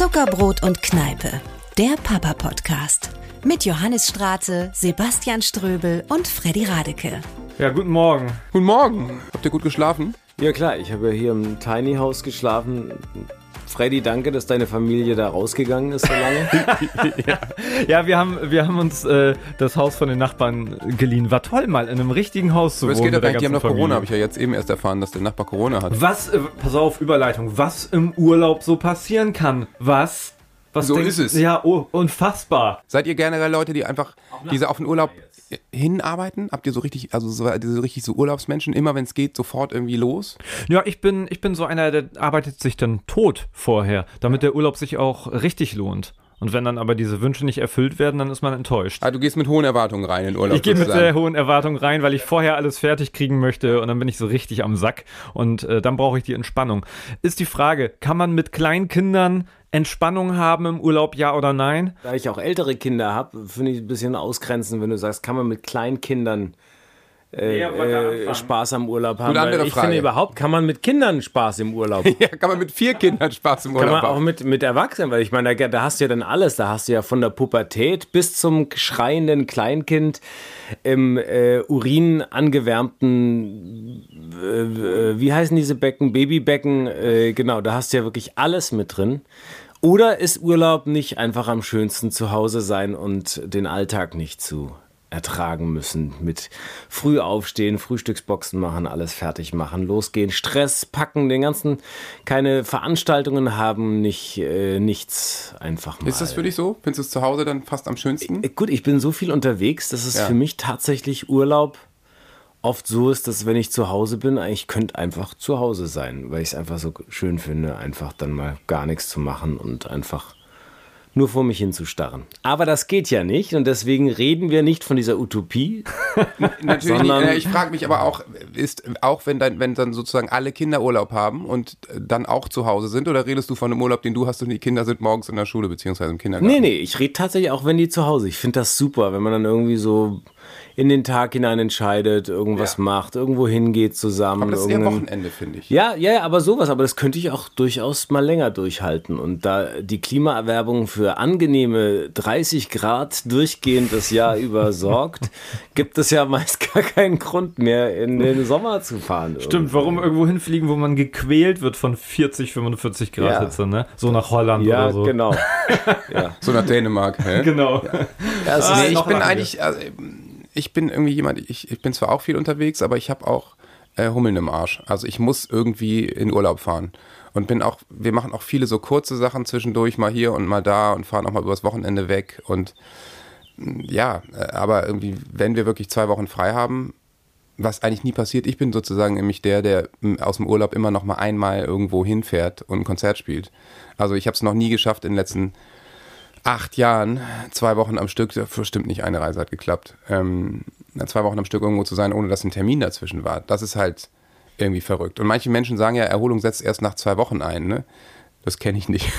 Zuckerbrot und Kneipe, der Papa-Podcast. Mit Johannes Straße, Sebastian Ströbel und Freddy Radeke. Ja, guten Morgen. Guten Morgen. Habt ihr gut geschlafen? Ja klar, ich habe ja hier im Tiny House geschlafen. Freddy, danke, dass deine Familie da rausgegangen ist so lange. ja. ja, wir haben, wir haben uns äh, das Haus von den Nachbarn geliehen. War toll, mal in einem richtigen Haus zu Aber es wohnen. geht ja gar nicht, die haben noch Corona, habe ich ja jetzt eben erst erfahren, dass der Nachbar Corona hat. Was, äh, pass auf, Überleitung, was im Urlaub so passieren kann. Was? Was So denkst- ist es. Ja, oh, unfassbar. Seid ihr generell Leute, die einfach diese auf den Urlaub hinarbeiten? Habt ihr so richtig, also so, so richtig so Urlaubsmenschen, immer wenn es geht, sofort irgendwie los? Ja, ich bin, ich bin so einer, der arbeitet sich dann tot vorher, damit der Urlaub sich auch richtig lohnt. Und wenn dann aber diese Wünsche nicht erfüllt werden, dann ist man enttäuscht. Ah, du gehst mit hohen Erwartungen rein in Urlaub. Ich gehe mit sehr hohen Erwartungen rein, weil ich vorher alles fertig kriegen möchte und dann bin ich so richtig am Sack und äh, dann brauche ich die Entspannung. Ist die Frage, kann man mit Kleinkindern Entspannung haben im Urlaub, ja oder nein? da ich auch ältere Kinder habe, finde ich ein bisschen ausgrenzen, wenn du sagst, kann man mit Kleinkindern äh, äh. Spaß am Urlaub haben. Gut, andere ich Frage. finde überhaupt, kann man mit Kindern Spaß im Urlaub? Ja, kann man mit vier Kindern Spaß im Kann Urlaub man auch haben. mit, mit Erwachsenen, weil ich meine, da, da hast du ja dann alles. Da hast du ja von der Pubertät bis zum schreienden Kleinkind im äh, Urin angewärmten, äh, äh, wie heißen diese Becken? Babybecken. Äh, genau, da hast du ja wirklich alles mit drin. Oder ist Urlaub nicht einfach am schönsten zu Hause sein und den Alltag nicht zu ertragen müssen mit früh aufstehen, Frühstücksboxen machen, alles fertig machen, losgehen, Stress packen, den ganzen keine Veranstaltungen haben, nicht äh, nichts einfach mal. Ist das für dich so? Findest du es zu Hause dann fast am schönsten? Äh, Gut, ich bin so viel unterwegs, dass es Ja. für mich tatsächlich Urlaub oft so ist, dass wenn ich zu Hause bin, ich könnte einfach zu Hause sein, weil ich es einfach so schön finde, einfach dann mal gar nichts zu machen und einfach nur vor mich hinzustarren. Aber das geht ja nicht und deswegen reden wir nicht von dieser Utopie. Natürlich nicht. Ich frage mich aber auch, ist auch wenn dann, wenn dann sozusagen alle Kinder Urlaub haben und äh, dann auch zu Hause sind, oder redest du von einem Urlaub, den du hast und die Kinder sind morgens in der Schule beziehungsweise im Kindergarten? Nee, nee, ich rede tatsächlich auch, wenn die zu Hause. Ich finde das super, wenn man dann irgendwie so in den Tag hinein entscheidet, irgendwas Ja. macht, irgendwo hingeht zusammen. Aber das ist ja irgendein- Wochenende, finde ich. Ja, ja, ja, aber sowas, aber das könnte ich auch durchaus mal länger durchhalten. Und da die Klimaerwerbung für angenehme 30 Grad durchgehend das Jahr über sorgt, gibt es ja meist gar keinen Grund mehr, in den Sommer zu fahren. Stimmt, warum irgendwo hinfliegen, wo man gequält wird von 40, 45 Grad Ja. Hitze, ne? So nach Holland Ja, oder so. genau. ja. So nach Dänemark. Hä? Genau. Ja, es Ah, Nee, ich bin eigentlich, also, ich bin irgendwie jemand, ich, ich bin zwar auch viel unterwegs, aber ich habe auch äh, Hummeln im Arsch. Also ich muss irgendwie in Urlaub fahren. Und bin auch, wir machen auch viele so kurze Sachen zwischendurch, mal hier und mal da und fahren auch mal übers Wochenende weg. Und mh, ja, äh, aber irgendwie, wenn wir wirklich zwei Wochen frei haben, was eigentlich nie passiert, ich bin sozusagen nämlich der, der mh, aus dem Urlaub immer noch mal einmal irgendwo hinfährt und ein Konzert spielt. Also ich habe es noch nie geschafft in den letzten acht Jahren, zwei Wochen am Stück, stimmt nicht, eine Reise hat geklappt, ähm, zwei Wochen am Stück irgendwo zu sein, ohne dass ein Termin dazwischen war. Das ist halt irgendwie verrückt. Und manche Menschen sagen ja, Erholung setzt erst nach zwei Wochen ein. Ne? Das kenne ich nicht.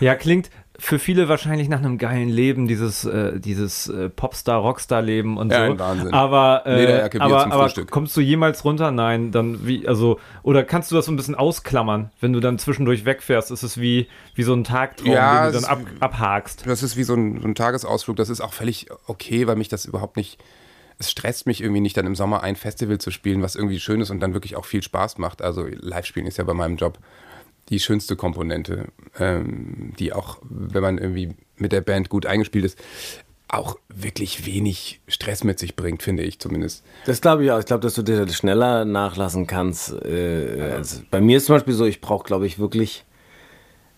Ja, klingt für viele wahrscheinlich nach einem geilen Leben, dieses, äh, dieses äh, Popstar, Rockstar-Leben und Ja, so. Wahnsinn. Aber, äh, aber, zum aber kommst du jemals runter? Nein, dann wie, also, oder kannst du das so ein bisschen ausklammern, wenn du dann zwischendurch wegfährst? Ist es wie, wie so ein Tagtraum, Ja, den du dann ab, abhakst? Das ist wie so ein, so ein Tagesausflug. Das ist auch völlig okay, weil mich das überhaupt nicht. Es stresst mich irgendwie nicht, dann im Sommer ein Festival zu spielen, was irgendwie schön ist und dann wirklich auch viel Spaß macht. Also Live-Spielen ist ja bei meinem Job die schönste Komponente, ähm, die auch, wenn man irgendwie mit der Band gut eingespielt ist, auch wirklich wenig Stress mit sich bringt, finde ich zumindest. Das glaube ich auch. Ich glaube, dass du dir das schneller nachlassen kannst. Äh, also bei mir ist zum Beispiel so, ich brauche, glaube ich, wirklich,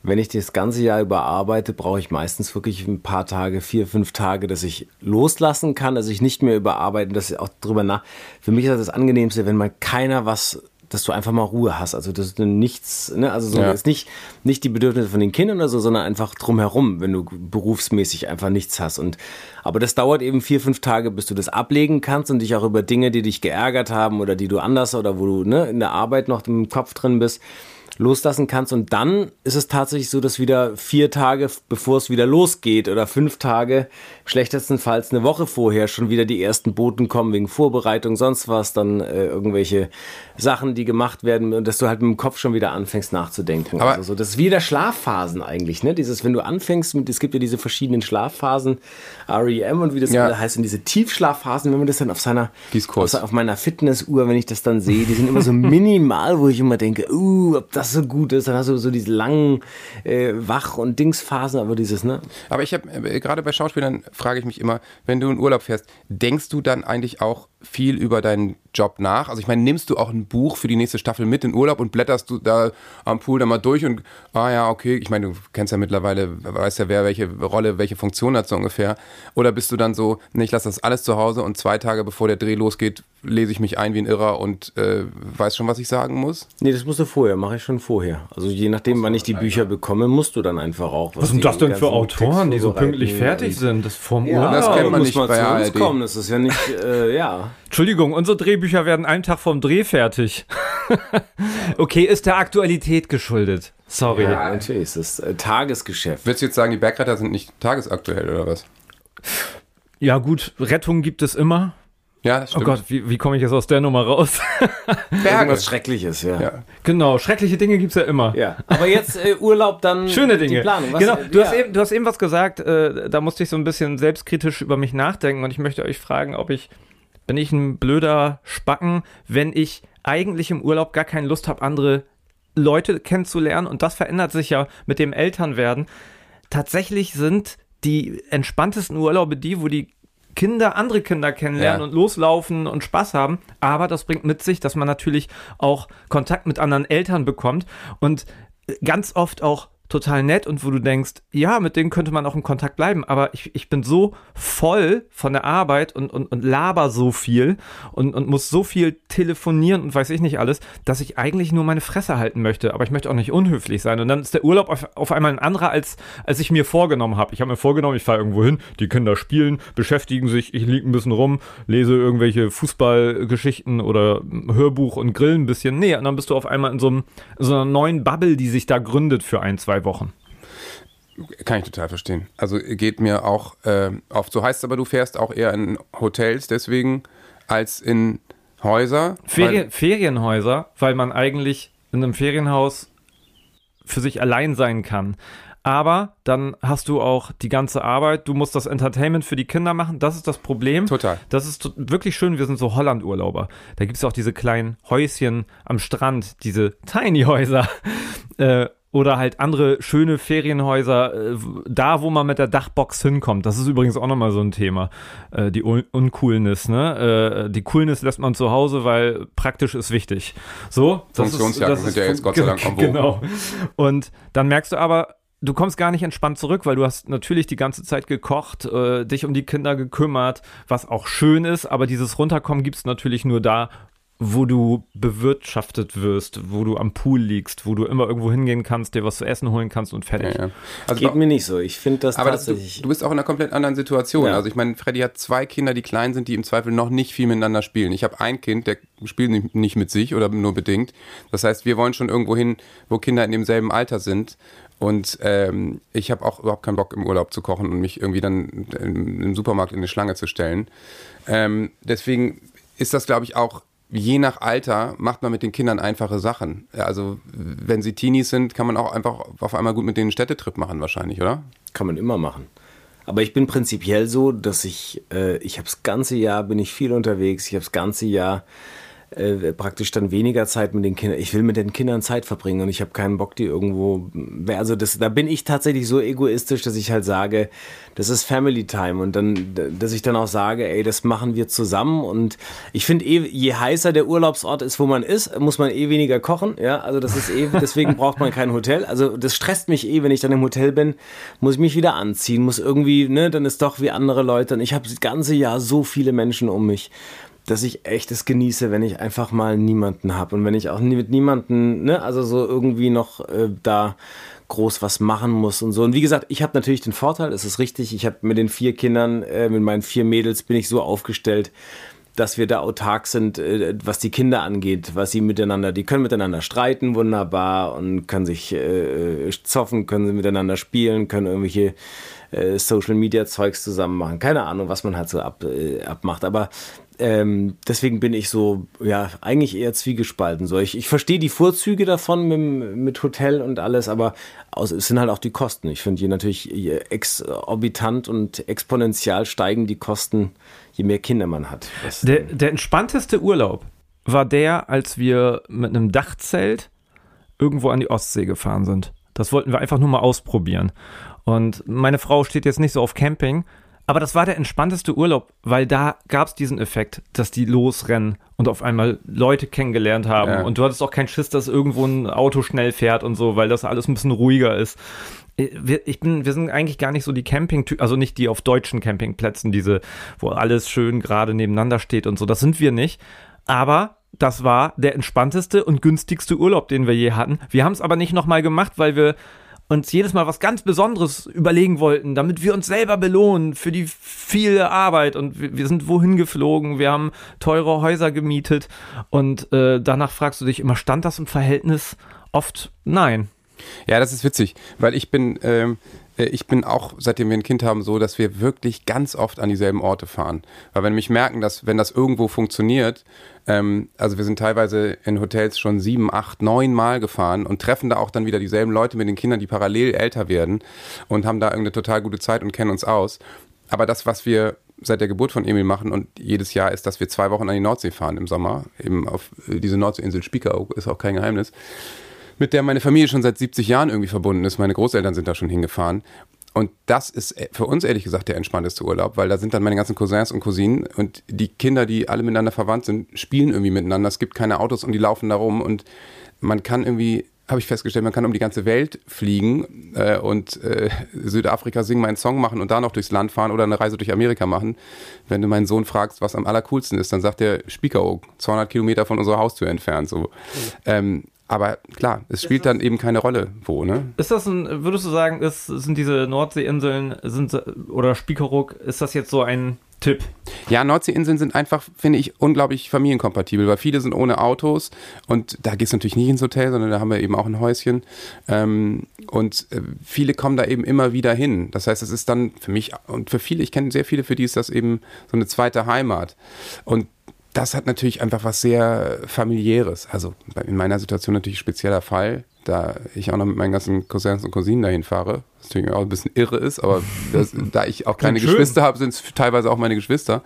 wenn ich das ganze Jahr überarbeite, brauche ich meistens wirklich ein paar Tage, vier, fünf Tage, dass ich loslassen kann, dass ich nicht mehr überarbeiten, dass ich auch drüber nach. Für mich ist das das Angenehmste, wenn mal keiner was dass du einfach mal Ruhe hast. Also dass du nichts, ne, also so Ja. ist nicht, nicht die Bedürfnisse von den Kindern oder so, sondern einfach drumherum, wenn du berufsmäßig einfach nichts hast. Und aber das dauert eben vier, fünf Tage, bis du das ablegen kannst und dich auch über Dinge, die dich geärgert haben oder die du anders oder wo du ne, in der Arbeit noch im Kopf drin bist, loslassen kannst. Und dann ist es tatsächlich so, dass wieder vier Tage, bevor es wieder losgeht, oder fünf Tage, schlechtestenfalls eine Woche vorher, schon wieder die ersten Boten kommen wegen Vorbereitung, sonst was, dann äh, irgendwelche Sachen, die gemacht werden, und dass du halt mit dem Kopf schon wieder anfängst nachzudenken. Aber also so, das ist wieder Schlafphasen eigentlich, ne? Dieses, wenn du anfängst mit, es gibt ja diese verschiedenen Schlafphasen, REM und wie das Ja. heißt, und diese Tiefschlafphasen, wenn man das dann auf seiner, auf, auf meiner Fitnessuhr, wenn ich das dann sehe, die sind immer so minimal, wo ich immer denke, uh, ob das so gut ist, dann hast du so diese langen äh, Wach- und Dingsphasen, aber dieses, ne? Aber ich habe äh, gerade bei Schauspielern frage ich mich immer, wenn du in Urlaub fährst, denkst du dann eigentlich auch viel über deinen Job nach? Also ich meine, nimmst du auch ein Buch für die nächste Staffel mit in Urlaub und blätterst du da am Pool dann mal durch und ah ja, okay, ich meine, du kennst ja mittlerweile, weißt ja, wer welche Rolle, welche Funktion hat so ungefähr. Oder bist du dann so, nee, ich lasse das alles zu Hause und zwei Tage bevor der Dreh losgeht, lese ich mich ein wie ein Irrer und äh, weiß schon, was ich sagen muss? Nee, das musst du vorher, mache ich schon vorher. Also je nachdem, wann ich die Bücher bekomme, musst du dann einfach auch. Was sind die das denn für Autoren, die so pünktlich fertig sind? Das vorm Ja, Urlaub. das kennt man muss nicht mal bei zu uns ARD. kommen. Das ist ja nicht, äh, ja. Entschuldigung, unsere Drehbücher werden einen Tag vorm Dreh fertig. okay, ist der Aktualität geschuldet. Sorry. Ja, natürlich ist das äh, Tagesgeschäft. Würdest du jetzt sagen, die Bergretter sind nicht tagesaktuell oder was? Ja, gut, Rettung gibt es immer. Ja, das Oh stimmt. Gott, wie, wie komme ich jetzt aus der Nummer raus? Berge. Irgendwas Schreckliches, ja. Ja. genau, schreckliche Dinge gibt es ja immer. Ja, aber jetzt äh, Urlaub dann Schöne Dinge. die Planung. Was, genau, du, ja. hast eben, du hast eben was gesagt, äh, da musste ich so ein bisschen selbstkritisch über mich nachdenken und ich möchte euch fragen, ob ich, bin ich ein blöder Spacken, wenn ich eigentlich im Urlaub gar keine Lust habe, andere Leute kennenzulernen und das verändert sich ja mit dem Elternwerden. Tatsächlich sind die entspanntesten Urlaube die, wo die Kinder andere Kinder kennenlernen Ja. und loslaufen und Spaß haben. Aber das bringt mit sich, dass man natürlich auch Kontakt mit anderen Eltern bekommt und ganz oft auch total nett und wo du denkst, ja, mit denen könnte man auch in Kontakt bleiben, aber ich, ich bin so voll von der Arbeit und, und, und laber so viel und, und muss so viel telefonieren und weiß ich nicht alles, dass ich eigentlich nur meine Fresse halten möchte, aber ich möchte auch nicht unhöflich sein und dann ist der Urlaub auf, auf einmal ein anderer, als, als ich mir vorgenommen habe. Ich habe mir vorgenommen, ich fahre irgendwo hin, die Kinder spielen, beschäftigen sich, ich liege ein bisschen rum, lese irgendwelche Fußballgeschichten oder Hörbuch und grill ein bisschen. Nee, und dann bist du auf einmal in so, einem, in so einer neuen Bubble, die sich da gründet für ein, zwei Wochen. Kann ich total verstehen. Also geht mir auch äh, oft so. Heißt aber, du fährst auch eher in Hotels deswegen als in Häuser. Ferien, Ferienhäuser, weil man eigentlich in einem Ferienhaus für sich allein sein kann. Aber dann hast du auch die ganze Arbeit, du musst das Entertainment für die Kinder machen, das ist das Problem. Total. Das ist wirklich schön, wir sind so Holland-Urlauber. Da gibt es auch diese kleinen Häuschen am Strand, diese Tiny-Häuser. Äh, oder halt andere schöne Ferienhäuser, äh, da wo man mit der Dachbox hinkommt. Das ist übrigens auch nochmal so ein Thema. Äh, die Un Uncoolness, ne? Äh, die Coolness lässt man zu Hause, weil praktisch ist wichtig. So, das ist- Funktionsjacken das sind ist ja jetzt Gott sei Dank vogue. Genau. Und dann merkst du aber, du kommst gar nicht entspannt zurück, weil du hast natürlich die ganze Zeit gekocht, äh, dich um die Kinder gekümmert, was auch schön ist, aber dieses Runterkommen gibt es natürlich nur da, wo du bewirtschaftet wirst, wo du am Pool liegst, wo du immer irgendwo hingehen kannst, dir was zu essen holen kannst und fertig. Ja, ja. Also Geht mir nicht so. Ich finde das aber das, du, tatsächlich. du bist auch in einer komplett anderen Situation. Ja. Also ich meine, Freddy hat zwei Kinder, die klein sind, die im Zweifel noch nicht viel miteinander spielen. Ich habe ein Kind, der spielt nicht- nicht mit sich oder nur bedingt. Das heißt, wir wollen schon irgendwo hin, wo Kinder in demselben Alter sind. Und ähm, ich habe auch überhaupt keinen Bock im Urlaub zu kochen und mich irgendwie dann im, im Supermarkt in eine Schlange zu stellen. Ähm, deswegen ist das, glaube ich, auch je nach Alter macht man mit den Kindern einfache Sachen. Also wenn sie Teenies sind, kann man auch einfach auf einmal gut mit denen einen Städtetrip machen wahrscheinlich, oder? Kann man immer machen. Aber ich bin prinzipiell so, dass ich, äh, ich habe das ganze Jahr, bin ich viel unterwegs, ich habe das ganze Jahr äh, praktisch dann weniger Zeit mit den Kindern. Ich will mit den Kindern Zeit verbringen und ich habe keinen Bock, die irgendwo. Also das, da bin ich tatsächlich so egoistisch, dass ich halt sage, das ist Family Time und dann, dass ich dann auch sage, ey, das machen wir zusammen und ich finde eh, je heißer der Urlaubsort ist, wo man ist, muss man eh weniger kochen. Ja, also das ist eh, deswegen braucht man kein Hotel. Also das stresst mich eh, wenn ich dann im Hotel bin, muss ich mich wieder anziehen, muss irgendwie, ne, dann ist doch wie andere Leute und ich habe das ganze Jahr so viele Menschen um mich dass ich echt es genieße, wenn ich einfach mal niemanden habe und wenn ich auch nie mit niemanden, ne, also so irgendwie noch äh, da groß was machen muss und so. Und wie gesagt, ich habe natürlich den Vorteil, es ist richtig, ich habe mit den vier Kindern, äh, mit meinen vier Mädels bin ich so aufgestellt, dass wir da autark sind, äh, was die Kinder angeht, was sie miteinander, die können miteinander streiten, wunderbar, und können sich äh, zoffen, können sie miteinander spielen, können irgendwelche äh, Social Media Zeugs zusammen machen. Keine Ahnung, was man halt so ab, äh, abmacht. Aber ähm, deswegen bin ich so, ja, eigentlich eher zwiegespalten. So, ich, ich verstehe die Vorzüge davon mit, mit Hotel und alles, aber aus, es sind halt auch die Kosten. Ich finde hier natürlich exorbitant und exponentiell steigen die Kosten, je mehr Kinder man hat. Der, der entspannteste Urlaub war der, als wir mit einem Dachzelt irgendwo an die Ostsee gefahren sind. Das wollten wir einfach nur mal ausprobieren. Und meine Frau steht jetzt nicht so auf Camping, aber das war der entspannteste Urlaub, weil da gab es diesen Effekt, dass die losrennen und auf einmal Leute kennengelernt haben. Ja. Und du hattest auch keinen Schiss, dass irgendwo ein Auto schnell fährt und so, weil das alles ein bisschen ruhiger ist. Ich bin, wir sind eigentlich gar nicht so die camping also nicht die auf deutschen Campingplätzen, diese, wo alles schön gerade nebeneinander steht und so. Das sind wir nicht. Aber das war der entspannteste und günstigste Urlaub, den wir je hatten. Wir haben es aber nicht nochmal gemacht, weil wir uns jedes Mal was ganz Besonderes überlegen wollten, damit wir uns selber belohnen für die viele Arbeit. Und wir, wir sind wohin geflogen, wir haben teure Häuser gemietet und äh, danach fragst du dich immer, stand das im Verhältnis? Oft nein. Ja, das ist witzig, weil ich bin, ähm, äh, ich bin auch, seitdem wir ein Kind haben, so, dass wir wirklich ganz oft an dieselben Orte fahren. Weil wenn wir mich merken, dass, wenn das irgendwo funktioniert, ähm, also wir sind teilweise in Hotels schon sieben, acht, neun Mal gefahren und treffen da auch dann wieder dieselben Leute mit den Kindern, die parallel älter werden und haben da irgendeine total gute Zeit und kennen uns aus. Aber das, was wir seit der Geburt von Emil machen und jedes Jahr ist, dass wir zwei Wochen an die Nordsee fahren im Sommer, eben auf äh, diese Nordseeinsel Spiekeroog, ist auch kein Geheimnis mit der meine Familie schon seit 70 Jahren irgendwie verbunden ist. Meine Großeltern sind da schon hingefahren. Und das ist für uns ehrlich gesagt der entspannteste Urlaub, weil da sind dann meine ganzen Cousins und Cousinen und die Kinder, die alle miteinander verwandt sind, spielen irgendwie miteinander. Es gibt keine Autos und die laufen da rum und man kann irgendwie habe ich festgestellt, man kann um die ganze Welt fliegen äh, und äh, Südafrika singen, meinen Song machen und da noch durchs Land fahren oder eine Reise durch Amerika machen. Wenn du meinen Sohn fragst, was am allercoolsten ist, dann sagt er Spiekeroog, 200 Kilometer von unserer Haustür entfernt. So. Mhm. Ähm, aber klar, es spielt dann eben keine Rolle, wo, ne? Ist das ein, würdest du sagen, ist, sind diese Nordseeinseln, sind, oder Spiekeroog, ist das jetzt so ein Tipp? Ja, Nordseeinseln sind einfach, finde ich, unglaublich familienkompatibel, weil viele sind ohne Autos und da gehst du natürlich nicht ins Hotel, sondern da haben wir eben auch ein Häuschen. Ähm, und äh, viele kommen da eben immer wieder hin. Das heißt, es ist dann für mich und für viele, ich kenne sehr viele, für die ist das eben so eine zweite Heimat. Und das hat natürlich einfach was sehr familiäres. Also in meiner Situation natürlich spezieller Fall, da ich auch noch mit meinen ganzen Cousins und Cousinen dahin fahre, was natürlich auch ein bisschen irre ist, aber das, da ich auch keine Geschwister habe, sind es teilweise auch meine Geschwister.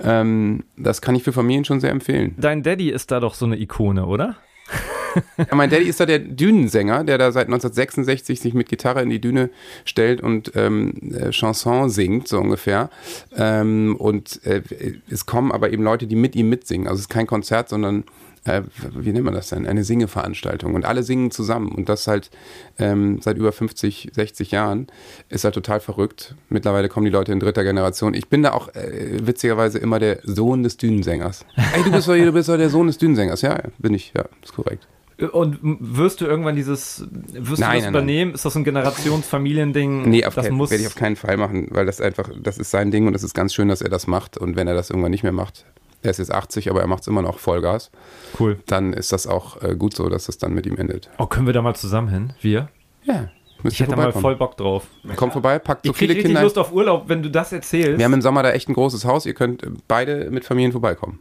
Ähm, das kann ich für Familien schon sehr empfehlen. Dein Daddy ist da doch so eine Ikone, oder? ja, mein Daddy ist da der Dünensänger, der da seit 1966 sich mit Gitarre in die Düne stellt und ähm, äh, Chanson singt, so ungefähr. Ähm, und äh, es kommen aber eben Leute, die mit ihm mitsingen. Also es ist kein Konzert, sondern äh, wie nennt man das denn? Eine Singeveranstaltung. Und alle singen zusammen. Und das halt ähm, seit über 50, 60 Jahren. Ist halt total verrückt. Mittlerweile kommen die Leute in dritter Generation. Ich bin da auch äh, witzigerweise immer der Sohn des Dünensängers. Ey, du bist doch, du bist doch der Sohn des Dünensängers. Ja, bin ich. Ja, ist korrekt. Und wirst du irgendwann dieses, wirst nein, du das nein, übernehmen? Nein. Ist das ein Generationsfamiliending? Nee, auf das kein, werde ich auf keinen Fall machen, weil das einfach, das ist sein Ding und es ist ganz schön, dass er das macht. Und wenn er das irgendwann nicht mehr macht, er ist jetzt 80, aber er macht es immer noch Vollgas. Cool. Dann ist das auch äh, gut so, dass es dann mit ihm endet. Oh, können wir da mal zusammen hin? Wir? Ja. Ich hätte mal voll Bock drauf. Komm vorbei, packt so ich viele Kinder. Ich Lust auf Urlaub, wenn du das erzählst. Wir haben im Sommer da echt ein großes Haus. Ihr könnt beide mit Familien vorbeikommen.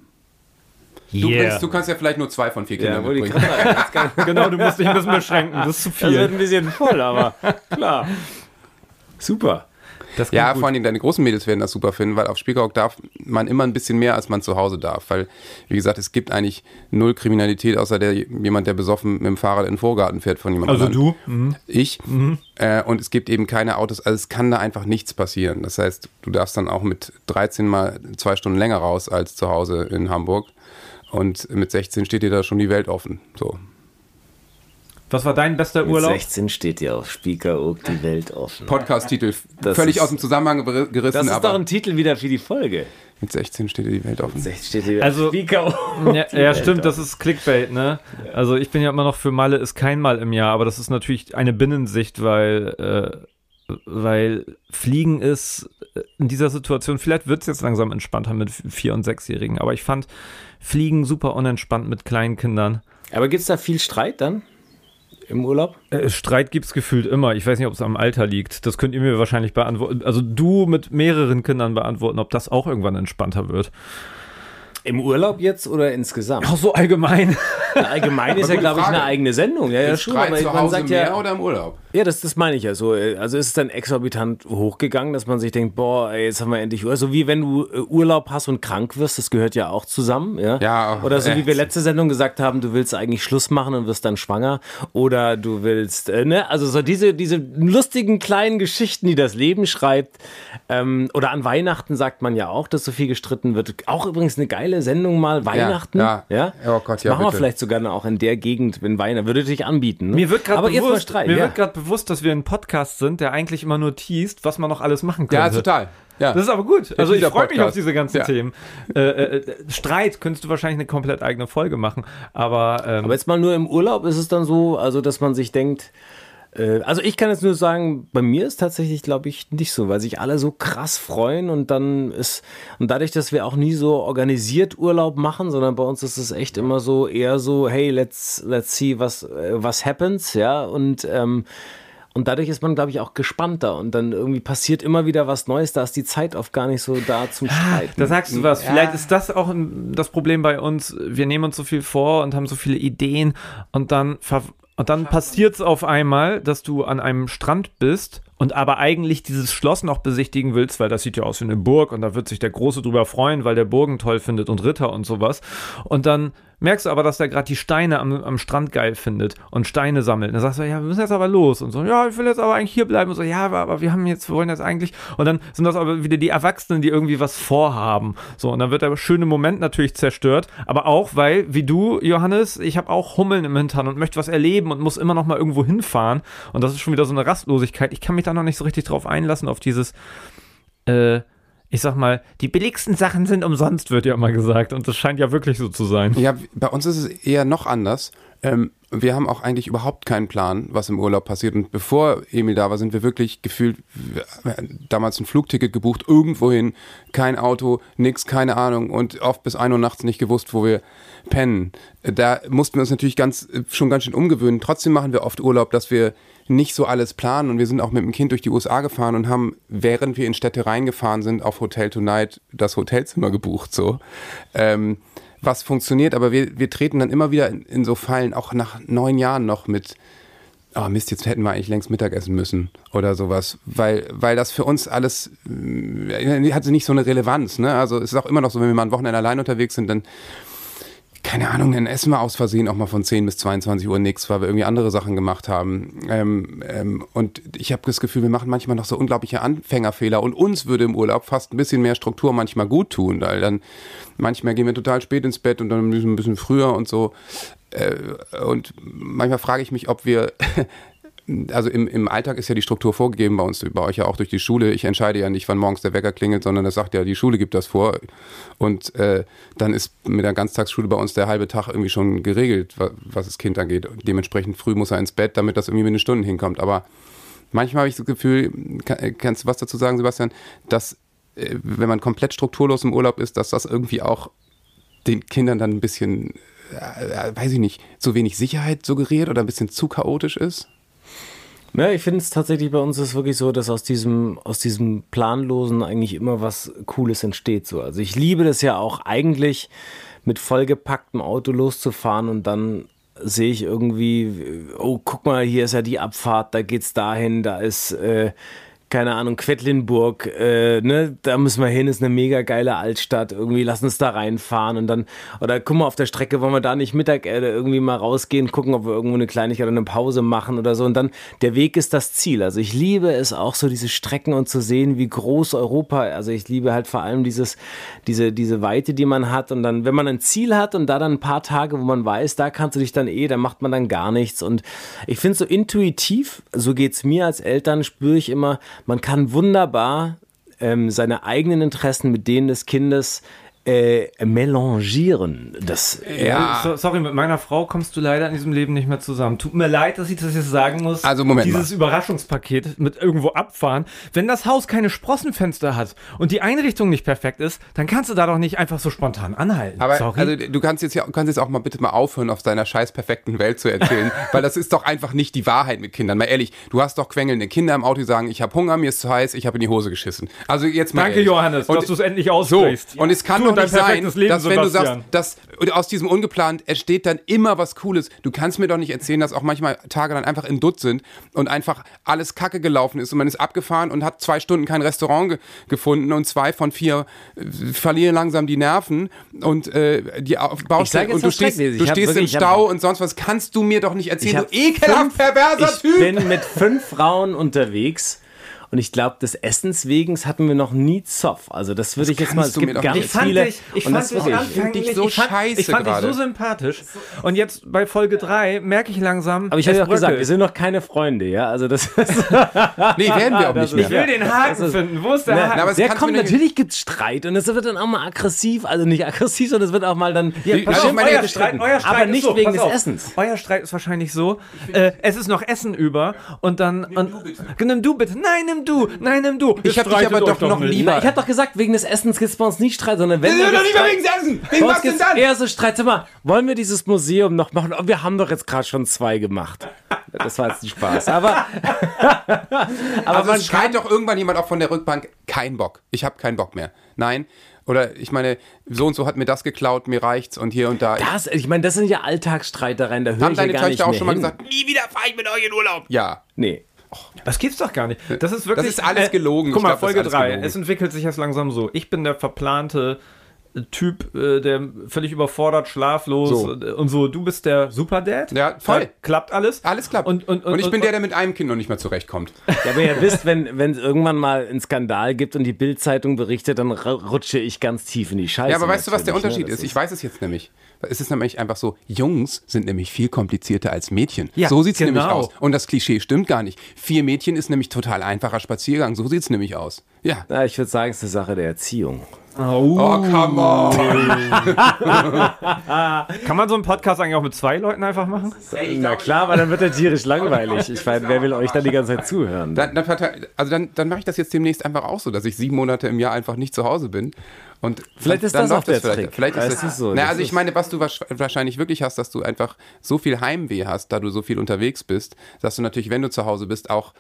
Yeah. Du, bringst, du, kannst ja vielleicht nur zwei von vier Kindern ja, mitbringen. genau, du musst dich ein bisschen beschränken. Das ist zu viel. Das wird ein bisschen voll, aber klar. Super ja, gut. vor allem deine großen Mädels werden das super finden, weil auf Spiekeroog darf man immer ein bisschen mehr, als man zu Hause darf. Weil, wie gesagt, es gibt eigentlich null Kriminalität, außer der, jemand, der besoffen mit dem Fahrrad in den Vorgarten fährt von jemandem. Also du? Mhm. Ich. Mhm. Äh, und es gibt eben keine Autos, also es kann da einfach nichts passieren. Das heißt, du darfst dann auch mit 13 mal zwei Stunden länger raus als zu Hause in Hamburg. Und mit 16 steht dir da schon die Welt offen. So. Was war dein bester Mit Urlaub? 16 steht ja auf Spiekeroog die Welt offen. Podcast-Titel, völlig aus dem Zusammenhang gerissen. Das ist doch ein Titel wieder für die Folge. Mit 16 steht dir die Welt offen. Mit 16 steht dir also, Spiekeroog Ja, ja stimmt, offen. das ist Clickbait, ne? Also ich bin ja immer noch für Malle ist kein Mal im Jahr, aber das ist natürlich eine Binnensicht, weil äh, weil Fliegen ist in dieser Situation, vielleicht wird es jetzt langsam entspannter mit Vier- und Sechsjährigen, aber ich fand Fliegen super unentspannt mit kleinen Kindern. Aber gibt es da viel Streit dann? Im Urlaub? Äh, Streit gibt es gefühlt immer. Ich weiß nicht, ob es am Alter liegt. Das könnt ihr mir wahrscheinlich beantworten. Also du mit mehreren Kindern beantworten, ob das auch irgendwann entspannter wird. Im Urlaub jetzt oder insgesamt? Auch so allgemein. allgemein ist ja, glaube ich, eine eigene Sendung. Ja, ja, schon, aber zu Hause mehr ja, oder im Urlaub? Ja, das, das meine ich ja so. Also ist es dann exorbitant hochgegangen, dass man sich denkt, boah, ey, jetzt haben wir endlich Urlaub. So wie wenn du äh, Urlaub hast und krank wirst, das gehört ja auch zusammen. Ja, ja Oder so wie wir letzte Sendung gesagt haben, du willst eigentlich Schluss machen und wirst dann schwanger. Oder du willst, äh, ne, also so diese, diese lustigen kleinen Geschichten, die das Leben schreibt. Ähm, oder an Weihnachten sagt man ja auch, dass so viel gestritten wird. Auch übrigens eine geile Sendung mal, Weihnachten. Ja. ja. ja? Oh Gott, ja. Machen bitte. wir vielleicht sogar auch in der Gegend, wenn Weihnachten, würde dich anbieten. Ne? Mir wird gerade bewusst, mir ja. wird bewusst, dass wir ein Podcast sind, der eigentlich immer nur teast, was man noch alles machen könnte. Ja, total. Ja. Das ist aber gut. Also ich freue mich auf diese ganzen ja. Themen. Äh, äh, Streit könntest du wahrscheinlich eine komplett eigene Folge machen. Aber, ähm, aber jetzt mal nur im Urlaub ist es dann so, also dass man sich denkt, äh, also ich kann jetzt nur sagen, bei mir ist tatsächlich, glaube ich, nicht so, weil sich alle so krass freuen und dann ist, und dadurch, dass wir auch nie so organisiert Urlaub machen, sondern bei uns ist es echt immer so eher so, hey, let's, let's see, was, äh, was happens, ja, und, ähm, und dadurch ist man, glaube ich, auch gespannter und dann irgendwie passiert immer wieder was Neues. Da ist die Zeit oft gar nicht so da zum Streiten. Da sagst du was. Ja. Vielleicht ist das auch das Problem bei uns. Wir nehmen uns so viel vor und haben so viele Ideen und dann ver und dann passiert es auf einmal, dass du an einem Strand bist und aber eigentlich dieses Schloss noch besichtigen willst, weil das sieht ja aus wie eine Burg und da wird sich der Große drüber freuen, weil der Burgen toll findet und Ritter und sowas. Und dann merkst du aber, dass der gerade die Steine am, am Strand geil findet und Steine sammelt. Und dann sagst du, ja, wir müssen jetzt aber los. Und so, ja, ich will jetzt aber eigentlich hier bleiben. Und so, ja, aber, aber wir haben jetzt, wir wollen jetzt eigentlich. Und dann sind das aber wieder die Erwachsenen, die irgendwie was vorhaben. So, und dann wird der schöne Moment natürlich zerstört. Aber auch, weil, wie du, Johannes, ich habe auch Hummeln im Hintern und möchte was erleben und muss immer noch mal irgendwo hinfahren. Und das ist schon wieder so eine Rastlosigkeit. Ich kann mich da noch nicht so richtig drauf einlassen, auf dieses, äh, ich sag mal, die billigsten Sachen sind umsonst, wird ja immer gesagt. Und das scheint ja wirklich so zu sein. Ja, bei uns ist es eher noch anders. Ähm, wir haben auch eigentlich überhaupt keinen Plan, was im Urlaub passiert. Und bevor Emil da war, sind wir wirklich gefühlt, damals ein Flugticket gebucht, irgendwohin, kein Auto, nix, keine Ahnung und oft bis ein Uhr nachts nicht gewusst, wo wir pennen. Da mussten wir uns natürlich ganz, schon ganz schön umgewöhnen. Trotzdem machen wir oft Urlaub, dass wir nicht so alles planen und wir sind auch mit dem Kind durch die USA gefahren und haben, während wir in Städte reingefahren sind, auf Hotel Tonight das Hotelzimmer gebucht, so. Ähm, was funktioniert, aber wir, wir treten dann immer wieder in, in so Fallen, auch nach neun Jahren noch mit, oh Mist, jetzt hätten wir eigentlich längst Mittagessen müssen oder sowas, weil, weil das für uns alles äh, hat nicht so eine Relevanz, ne? Also es ist auch immer noch so, wenn wir mal ein Wochenende allein unterwegs sind, dann keine Ahnung, dann essen wir aus Versehen auch mal von 10 bis 22 Uhr nichts, weil wir irgendwie andere Sachen gemacht haben. Ähm, ähm, und ich habe das Gefühl, wir machen manchmal noch so unglaubliche Anfängerfehler und uns würde im Urlaub fast ein bisschen mehr Struktur manchmal gut tun, weil dann manchmal gehen wir total spät ins Bett und dann ein bisschen früher und so. Äh, und manchmal frage ich mich, ob wir also im, im Alltag ist ja die Struktur vorgegeben bei uns, bei euch ja auch durch die Schule. Ich entscheide ja nicht, wann morgens der Wecker klingelt, sondern das sagt ja, die Schule gibt das vor. Und äh, dann ist mit der Ganztagsschule bei uns der halbe Tag irgendwie schon geregelt, was, was das Kind angeht. Dementsprechend früh muss er ins Bett, damit das irgendwie mit den Stunden hinkommt. Aber manchmal habe ich das Gefühl, kann, kannst du was dazu sagen, Sebastian, dass äh, wenn man komplett strukturlos im Urlaub ist, dass das irgendwie auch den Kindern dann ein bisschen, äh, weiß ich nicht, zu wenig Sicherheit suggeriert oder ein bisschen zu chaotisch ist? Ja, ich finde es tatsächlich bei uns ist wirklich so, dass aus diesem, aus diesem Planlosen eigentlich immer was Cooles entsteht. So. Also ich liebe das ja auch eigentlich mit vollgepacktem Auto loszufahren und dann sehe ich irgendwie, oh, guck mal, hier ist ja die Abfahrt, da geht's dahin, da ist äh, keine Ahnung, Quedlinburg, äh, ne, da müssen wir hin, ist eine mega geile Altstadt, irgendwie lass uns da reinfahren und dann, oder guck mal, auf der Strecke wollen wir da nicht Mittag äh, irgendwie mal rausgehen, gucken, ob wir irgendwo eine Kleinigkeit oder eine Pause machen oder so. Und dann, der Weg ist das Ziel. Also ich liebe es auch so, diese Strecken und zu sehen, wie groß Europa, also ich liebe halt vor allem dieses, diese, diese Weite, die man hat. Und dann, wenn man ein Ziel hat und da dann ein paar Tage, wo man weiß, da kannst du dich dann eh, da macht man dann gar nichts. Und ich finde so intuitiv, so geht's mir als Eltern, spüre ich immer, man kann wunderbar ähm, seine eigenen Interessen mit denen des Kindes äh, melangieren. Das, Ja. So, sorry, mit meiner Frau kommst du leider in diesem Leben nicht mehr zusammen. Tut mir leid, dass ich das jetzt sagen muss. Also, Moment Dieses Überraschungspaket mit irgendwo abfahren. Wenn das Haus keine Sprossenfenster hat und die Einrichtung nicht perfekt ist, dann kannst du da doch nicht einfach so spontan anhalten. Aber sorry. also du kannst jetzt ja kannst jetzt auch mal bitte mal aufhören, auf deiner scheiß perfekten Welt zu erzählen, weil das ist doch einfach nicht die Wahrheit mit Kindern. Mal ehrlich, du hast doch quengelnde Kinder im Auto, die sagen, ich habe Hunger, mir ist zu heiß, ich habe in die Hose geschissen. Also jetzt mal Danke, ehrlich. Johannes, Und- dass du es endlich so, aussprichst. und es kann Du doch nicht sein, Leben, dass wenn du sagst, Sebastian. dass aus diesem ungeplant entsteht dann immer was Cooles. Du kannst mir doch nicht erzählen, dass auch manchmal Tage dann einfach in Dutt sind und einfach alles Kacke gelaufen ist und man ist abgefahren und hat zwei Stunden kein Restaurant ge gefunden und zwei von vier äh, verlieren langsam die Nerven und äh, die Baustelle und du stehst, du Ich stehst im ich Stau und sonst was. Kannst du mir doch nicht erzählen, du ekelhaft fünf- perverser ich Typ. bin mit fünf Frauen unterwegs. Und ich glaube, des Essens wegen hatten wir noch nie Zoff. Also das würde ich jetzt mal, es du gibt ganz nicht Ich fand viele. dich, ich und fand das dich wirklich- anfänglich dich so ich fand, scheiße Ich fand dich gerade. so sympathisch. Und jetzt bei Folge 3 merke ich langsam, aber ich habe es ja auch gesagt, wir sind noch keine Freunde, ja. Also das ist, Nee, werden wir auch nicht mehr. Ich will den Haken ist- finden. Wo ist der Na, Haken? aber es der kommt du natürlich gibt's Streit und es wird dann auch mal aggressiv, also nicht aggressiv, sondern es wird auch mal dann Ja, also auf, ich meine, euer. Streit, euer Streit aber nicht so, wegen des auf. Essens. Euer Streit ist wahrscheinlich so, äh, es ist noch Essen über und dann... Und, nimm du bitte. Nein, nimm du. Nein, nimm du. Ich hab dich aber euch doch noch nicht. lieber. Ich habe doch gesagt, wegen des Essens gibt es bei uns nicht Streit, sondern wenn Wir sind doch mehr wegen Streit- Essen. Wegen was denn gibt's dann? eher so Streit. Sag mal, wollen wir dieses Museum noch machen? Oh, wir haben doch jetzt gerade schon zwei gemacht. Das war jetzt ein Spaß. Aber, aber Also man schreit doch irgendwann jemand auch von der Rückbank, kein Bock. Ich habe keinen Bock mehr. Nein. Oder ich meine, so und so hat mir das geklaut, mir reicht's und hier und da. das, ich meine, das sind ja Alltagsstreitereien, da höre Haben ich ja deine gar nicht Töchter auch schon mal hin. gesagt, nie wieder fahre ich mit euch in Urlaub. Ja. Nee. Das gibt's doch gar nicht. Das ist wirklich. äh, Das ist alles gelogen. Guck Ich mal, glaub, Folge alles 3. gelogen. Es entwickelt sich jetzt langsam so. Ich bin der verplante äh, Typ, äh, der völlig überfordert, schlaflos So. äh, und so. Du bist der Superdad. Ja, voll. Da klappt alles. Alles klappt. Und, und, und, ich bin der, der mit einem Kind noch nicht mal zurechtkommt. Ja, aber ihr wisst, wenn wenn es irgendwann mal einen Skandal gibt und die Bildzeitung berichtet, dann rutsche ich ganz tief in die Scheiße. Ja, aber weißt du, was der natürlich, Unterschied ne? ist? Ich weiß es jetzt nämlich. Es ist nämlich einfach so, Jungs sind nämlich viel komplizierter als Mädchen. Ja, so sieht's genau. nämlich aus. Und das Klischee stimmt gar nicht. Vier Mädchen ist nämlich total einfacher Spaziergang. So sieht's nämlich aus. Ja. Ja, ich würde sagen, es ist eine Sache der Erziehung. Oh, come on. Kann man so einen Podcast eigentlich auch mit zwei Leuten einfach machen? Na klar, weil dann wird er tierisch langweilig. Ich meine, wer will euch dann die ganze Zeit zuhören? Dann, dann, also dann, dann mache ich das jetzt demnächst einfach auch so, dass ich sieben Monate im Jahr einfach nicht zu Hause bin. Und Vielleicht dann, ist dann das auch der vielleicht, Trick. Vielleicht ist du, so, Na, das also ich meine, was du wahrsch- wahrscheinlich wirklich hast, dass du einfach so viel Heimweh hast, da du so viel unterwegs bist, dass du natürlich, wenn du zu Hause bist, auch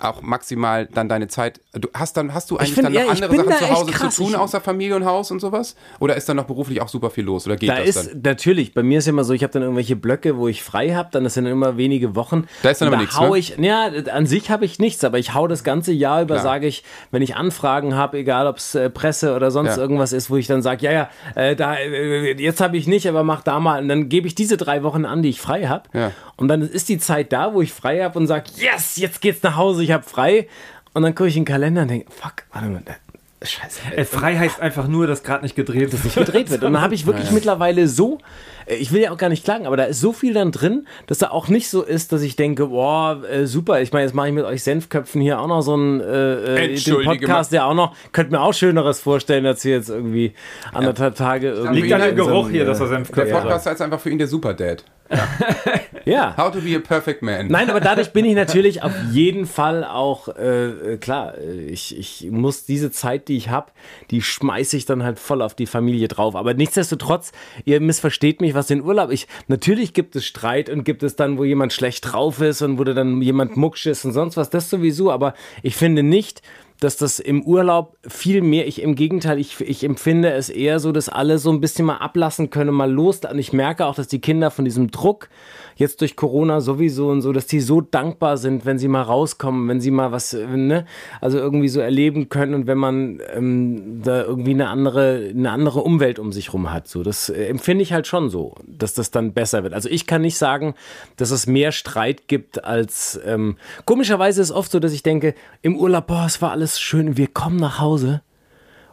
auch maximal dann deine Zeit. Du hast dann hast du eigentlich find, dann noch ja, andere Sachen da zu Hause krass. zu tun außer Familie und Haus und sowas? Oder ist dann noch beruflich auch super viel los? Oder geht Da das ist dann? natürlich, bei mir ist ja immer so, ich habe dann irgendwelche Blöcke, wo ich frei habe, dann sind dann immer wenige Wochen. Da ist dann aber nichts, hau ne? ich, ja, an sich habe ich nichts, aber ich hau das ganze Jahr über, sage ich, wenn ich Anfragen habe, egal ob es äh, Presse oder sonst Ja. irgendwas ist, wo ich dann sage, ja, ja, äh, da, äh, jetzt habe ich nicht, aber mach da mal. Und dann gebe ich diese drei Wochen an, die ich frei habe. Ja. Und dann ist die Zeit da, wo ich frei habe und sage, yes, jetzt geht's nach Hause, ich habe frei. Und dann gucke ich in den Kalender und denke, fuck, warte mal, scheiße. Äh, frei heißt einfach nur, dass gerade nicht gedreht ist. nicht gedreht wird. Und dann habe ich wirklich mittlerweile so, äh, ich will ja auch gar nicht klagen, aber da ist so viel dann drin, dass da auch nicht so ist, dass ich denke, boah, äh, super, ich meine, jetzt mache ich mit euch Senfköpfen hier auch noch so einen äh, äh, Podcast, der auch noch, könnt mir auch Schöneres vorstellen, als hier jetzt irgendwie anderthalb Tage irgendwie. Liegt an dem in so einem, Geruch hier, dass er Der Senfköpfe hat. Podcast ist einfach für ihn der Superdad. Ja. How to be a perfect man. Nein, aber dadurch bin ich natürlich auf jeden Fall auch, äh, äh, klar, äh, ich, ich muss diese Zeit, die ich habe, die schmeiße ich dann halt voll auf die Familie drauf. Aber nichtsdestotrotz, ihr missversteht mich, was den Urlaub, ich, natürlich gibt es Streit und gibt es dann, wo jemand schlecht drauf ist und wo dann jemand mucksch ist und sonst was, das sowieso, aber ich finde nicht, dass das im Urlaub viel mehr, ich im Gegenteil, ich, ich empfinde es eher so, dass alle so ein bisschen mal ablassen können, mal los. Und ich merke auch, dass die Kinder von diesem Druck, jetzt durch Corona sowieso und so, dass die so dankbar sind, wenn sie mal rauskommen, wenn sie mal was, ne, also irgendwie so erleben können und wenn man ähm, da irgendwie eine andere, eine andere Umwelt um sich rum hat. So, das äh, empfinde ich halt schon so, dass das dann besser wird. Also ich kann nicht sagen, dass es mehr Streit gibt als ähm, komischerweise ist oft so, dass ich denke, im Urlaub, boah, es war alles schön, wir kommen nach Hause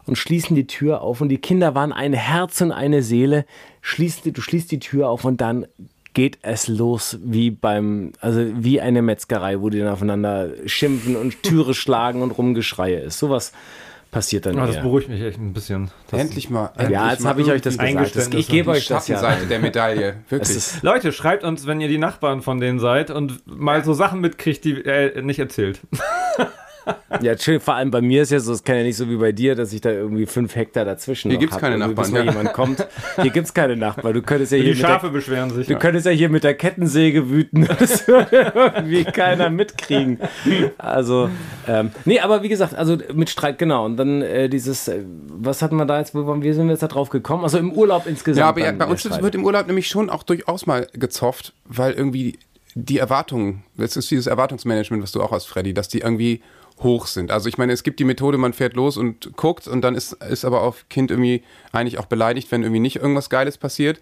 und schließen die Tür auf und die Kinder waren ein Herz und eine Seele. Schließt, du schließt die Tür auf und dann geht es los wie beim, also wie eine Metzgerei, wo die dann aufeinander schimpfen und Türe schlagen und Rumgeschreie ist. Sowas passiert dann Ja, das beruhigt mich echt ein bisschen. Das endlich mal. Ja, endlich jetzt mal habe ich euch das gesagt. Das, ich gebe Die euch das ja. Der Medaille. Wirklich. ist, Leute, schreibt uns, wenn ihr die Nachbarn von denen seid und mal so Sachen mitkriegt, die er nicht erzählt. ja, schön, vor allem bei mir ist ja so, es kann ja nicht so wie bei dir, dass ich da irgendwie fünf Hektar dazwischen Hier noch gibt's hab, keine bis Nachbarn, mal ja. jemand kommt. Hier gibt es keine Nachbarn. Du könntest ja hier Die mit der, Schafe beschweren sich. Du könntest ja hier mit der Kettensäge wüten. Das würde irgendwie keiner mitkriegen. Also, ähm, nee, aber wie gesagt, also mit Streit, genau. Und dann äh, dieses, äh, was hatten wir da jetzt, wo, wie sind wir jetzt da drauf gekommen? Also im Urlaub insgesamt. Ja, aber ja, bei uns Streit. wird im Urlaub nämlich schon auch durchaus mal gezofft, weil irgendwie die Erwartungen, das ist dieses Erwartungsmanagement, was du auch hast, Freddy, dass die irgendwie hoch sind. Also ich meine, es gibt die Methode, man fährt los und guckt und dann ist, ist aber auf Kind irgendwie eigentlich auch beleidigt, wenn irgendwie nicht irgendwas Geiles passiert.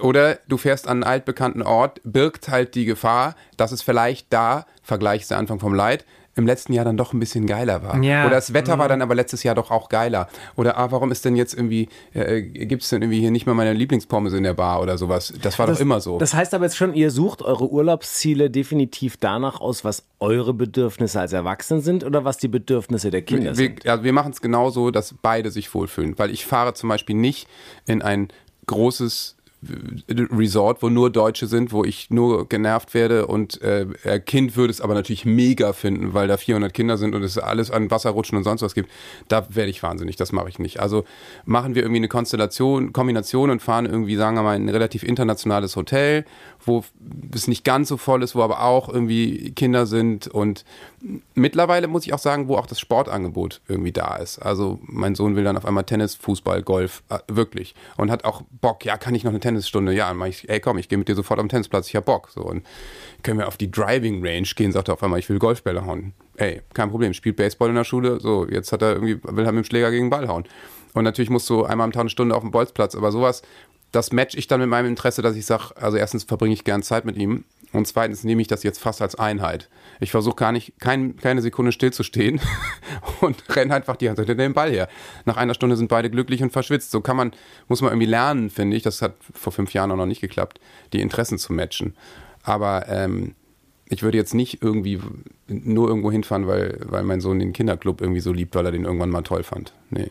Oder du fährst an einen altbekannten Ort, birgt halt die Gefahr, dass es vielleicht da, Vergleich der Anfang vom Leid, im letzten Jahr dann doch ein bisschen geiler war. Ja. Oder das Wetter war dann aber letztes Jahr doch auch geiler. Oder ah, warum ist denn jetzt irgendwie, äh, gibt es denn irgendwie hier nicht mal meine Lieblingspommes in der Bar oder sowas? Das war doch immer so. Das heißt aber jetzt schon, ihr sucht eure Urlaubsziele definitiv danach aus, was eure Bedürfnisse als Erwachsene sind oder was die Bedürfnisse der Kinder wir, sind. also wir machen es genauso, dass beide sich wohlfühlen. Weil ich fahre zum Beispiel nicht in ein großes äh, Resort, wo nur Deutsche sind, wo ich nur genervt werde und äh, Kind würde es aber natürlich mega finden, weil da 400 Kinder sind und es alles an Wasserrutschen und sonst was gibt. Da werde ich wahnsinnig, das mache ich nicht. Also machen wir irgendwie eine Konstellation, Kombination und fahren irgendwie, sagen wir mal, in ein relativ internationales Hotel, wo es nicht ganz so voll ist, wo aber auch irgendwie Kinder sind und mittlerweile muss ich auch sagen, wo auch das Sportangebot irgendwie da ist. Also mein Sohn will dann auf einmal Tennis, Fußball, Golf, äh, wirklich. Und hat auch Bock, ja, kann ich noch eine Tennisstunde? Ja, dann mach ich, ey komm, ich gehe mit dir sofort am Tennisplatz, ich hab Bock. So, und können wir auf die Driving Range gehen, sagt er auf einmal, ich will Golfbälle hauen. Ey, kein Problem, spielt Baseball in der Schule, so, jetzt hat er irgendwie, will er mit dem Schläger gegen den Ball hauen. Und natürlich musst du einmal am Tag eine Stunde auf dem Bolzplatz, aber sowas, das match ich dann mit meinem Interesse, dass ich sage, also erstens verbringe ich gern Zeit mit ihm und zweitens nehme ich das jetzt fast als Einheit. Ich versuche gar nicht, kein, keine Sekunde stillzustehen und renne einfach die ganze Zeit dem Ball her. Nach einer Stunde sind beide glücklich und verschwitzt. So kann man, muss man irgendwie lernen, finde ich. Das hat vor fünf Jahren auch noch nicht geklappt, die Interessen zu matchen. Aber ähm, ich würde jetzt nicht irgendwie nur irgendwo hinfahren, weil, weil mein Sohn den Kinderclub irgendwie so liebt, weil er den irgendwann mal toll fand. Nee.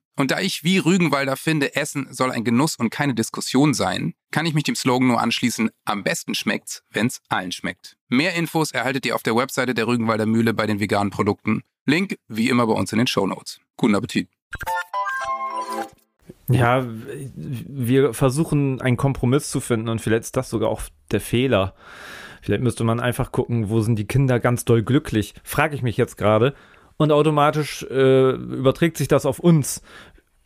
Und da ich wie Rügenwalder finde, Essen soll ein Genuss und keine Diskussion sein, kann ich mich dem Slogan nur anschließen, am besten schmeckt's, wenn's allen schmeckt. Mehr Infos erhaltet ihr auf der Webseite der Rügenwalder Mühle bei den veganen Produkten. Link wie immer bei uns in den Shownotes. Guten Appetit. Ja, wir versuchen einen Kompromiss zu finden und vielleicht ist das sogar auch der Fehler. Vielleicht müsste man einfach gucken, wo sind die Kinder ganz doll glücklich, frage ich mich jetzt gerade. Und automatisch äh, überträgt sich das auf uns.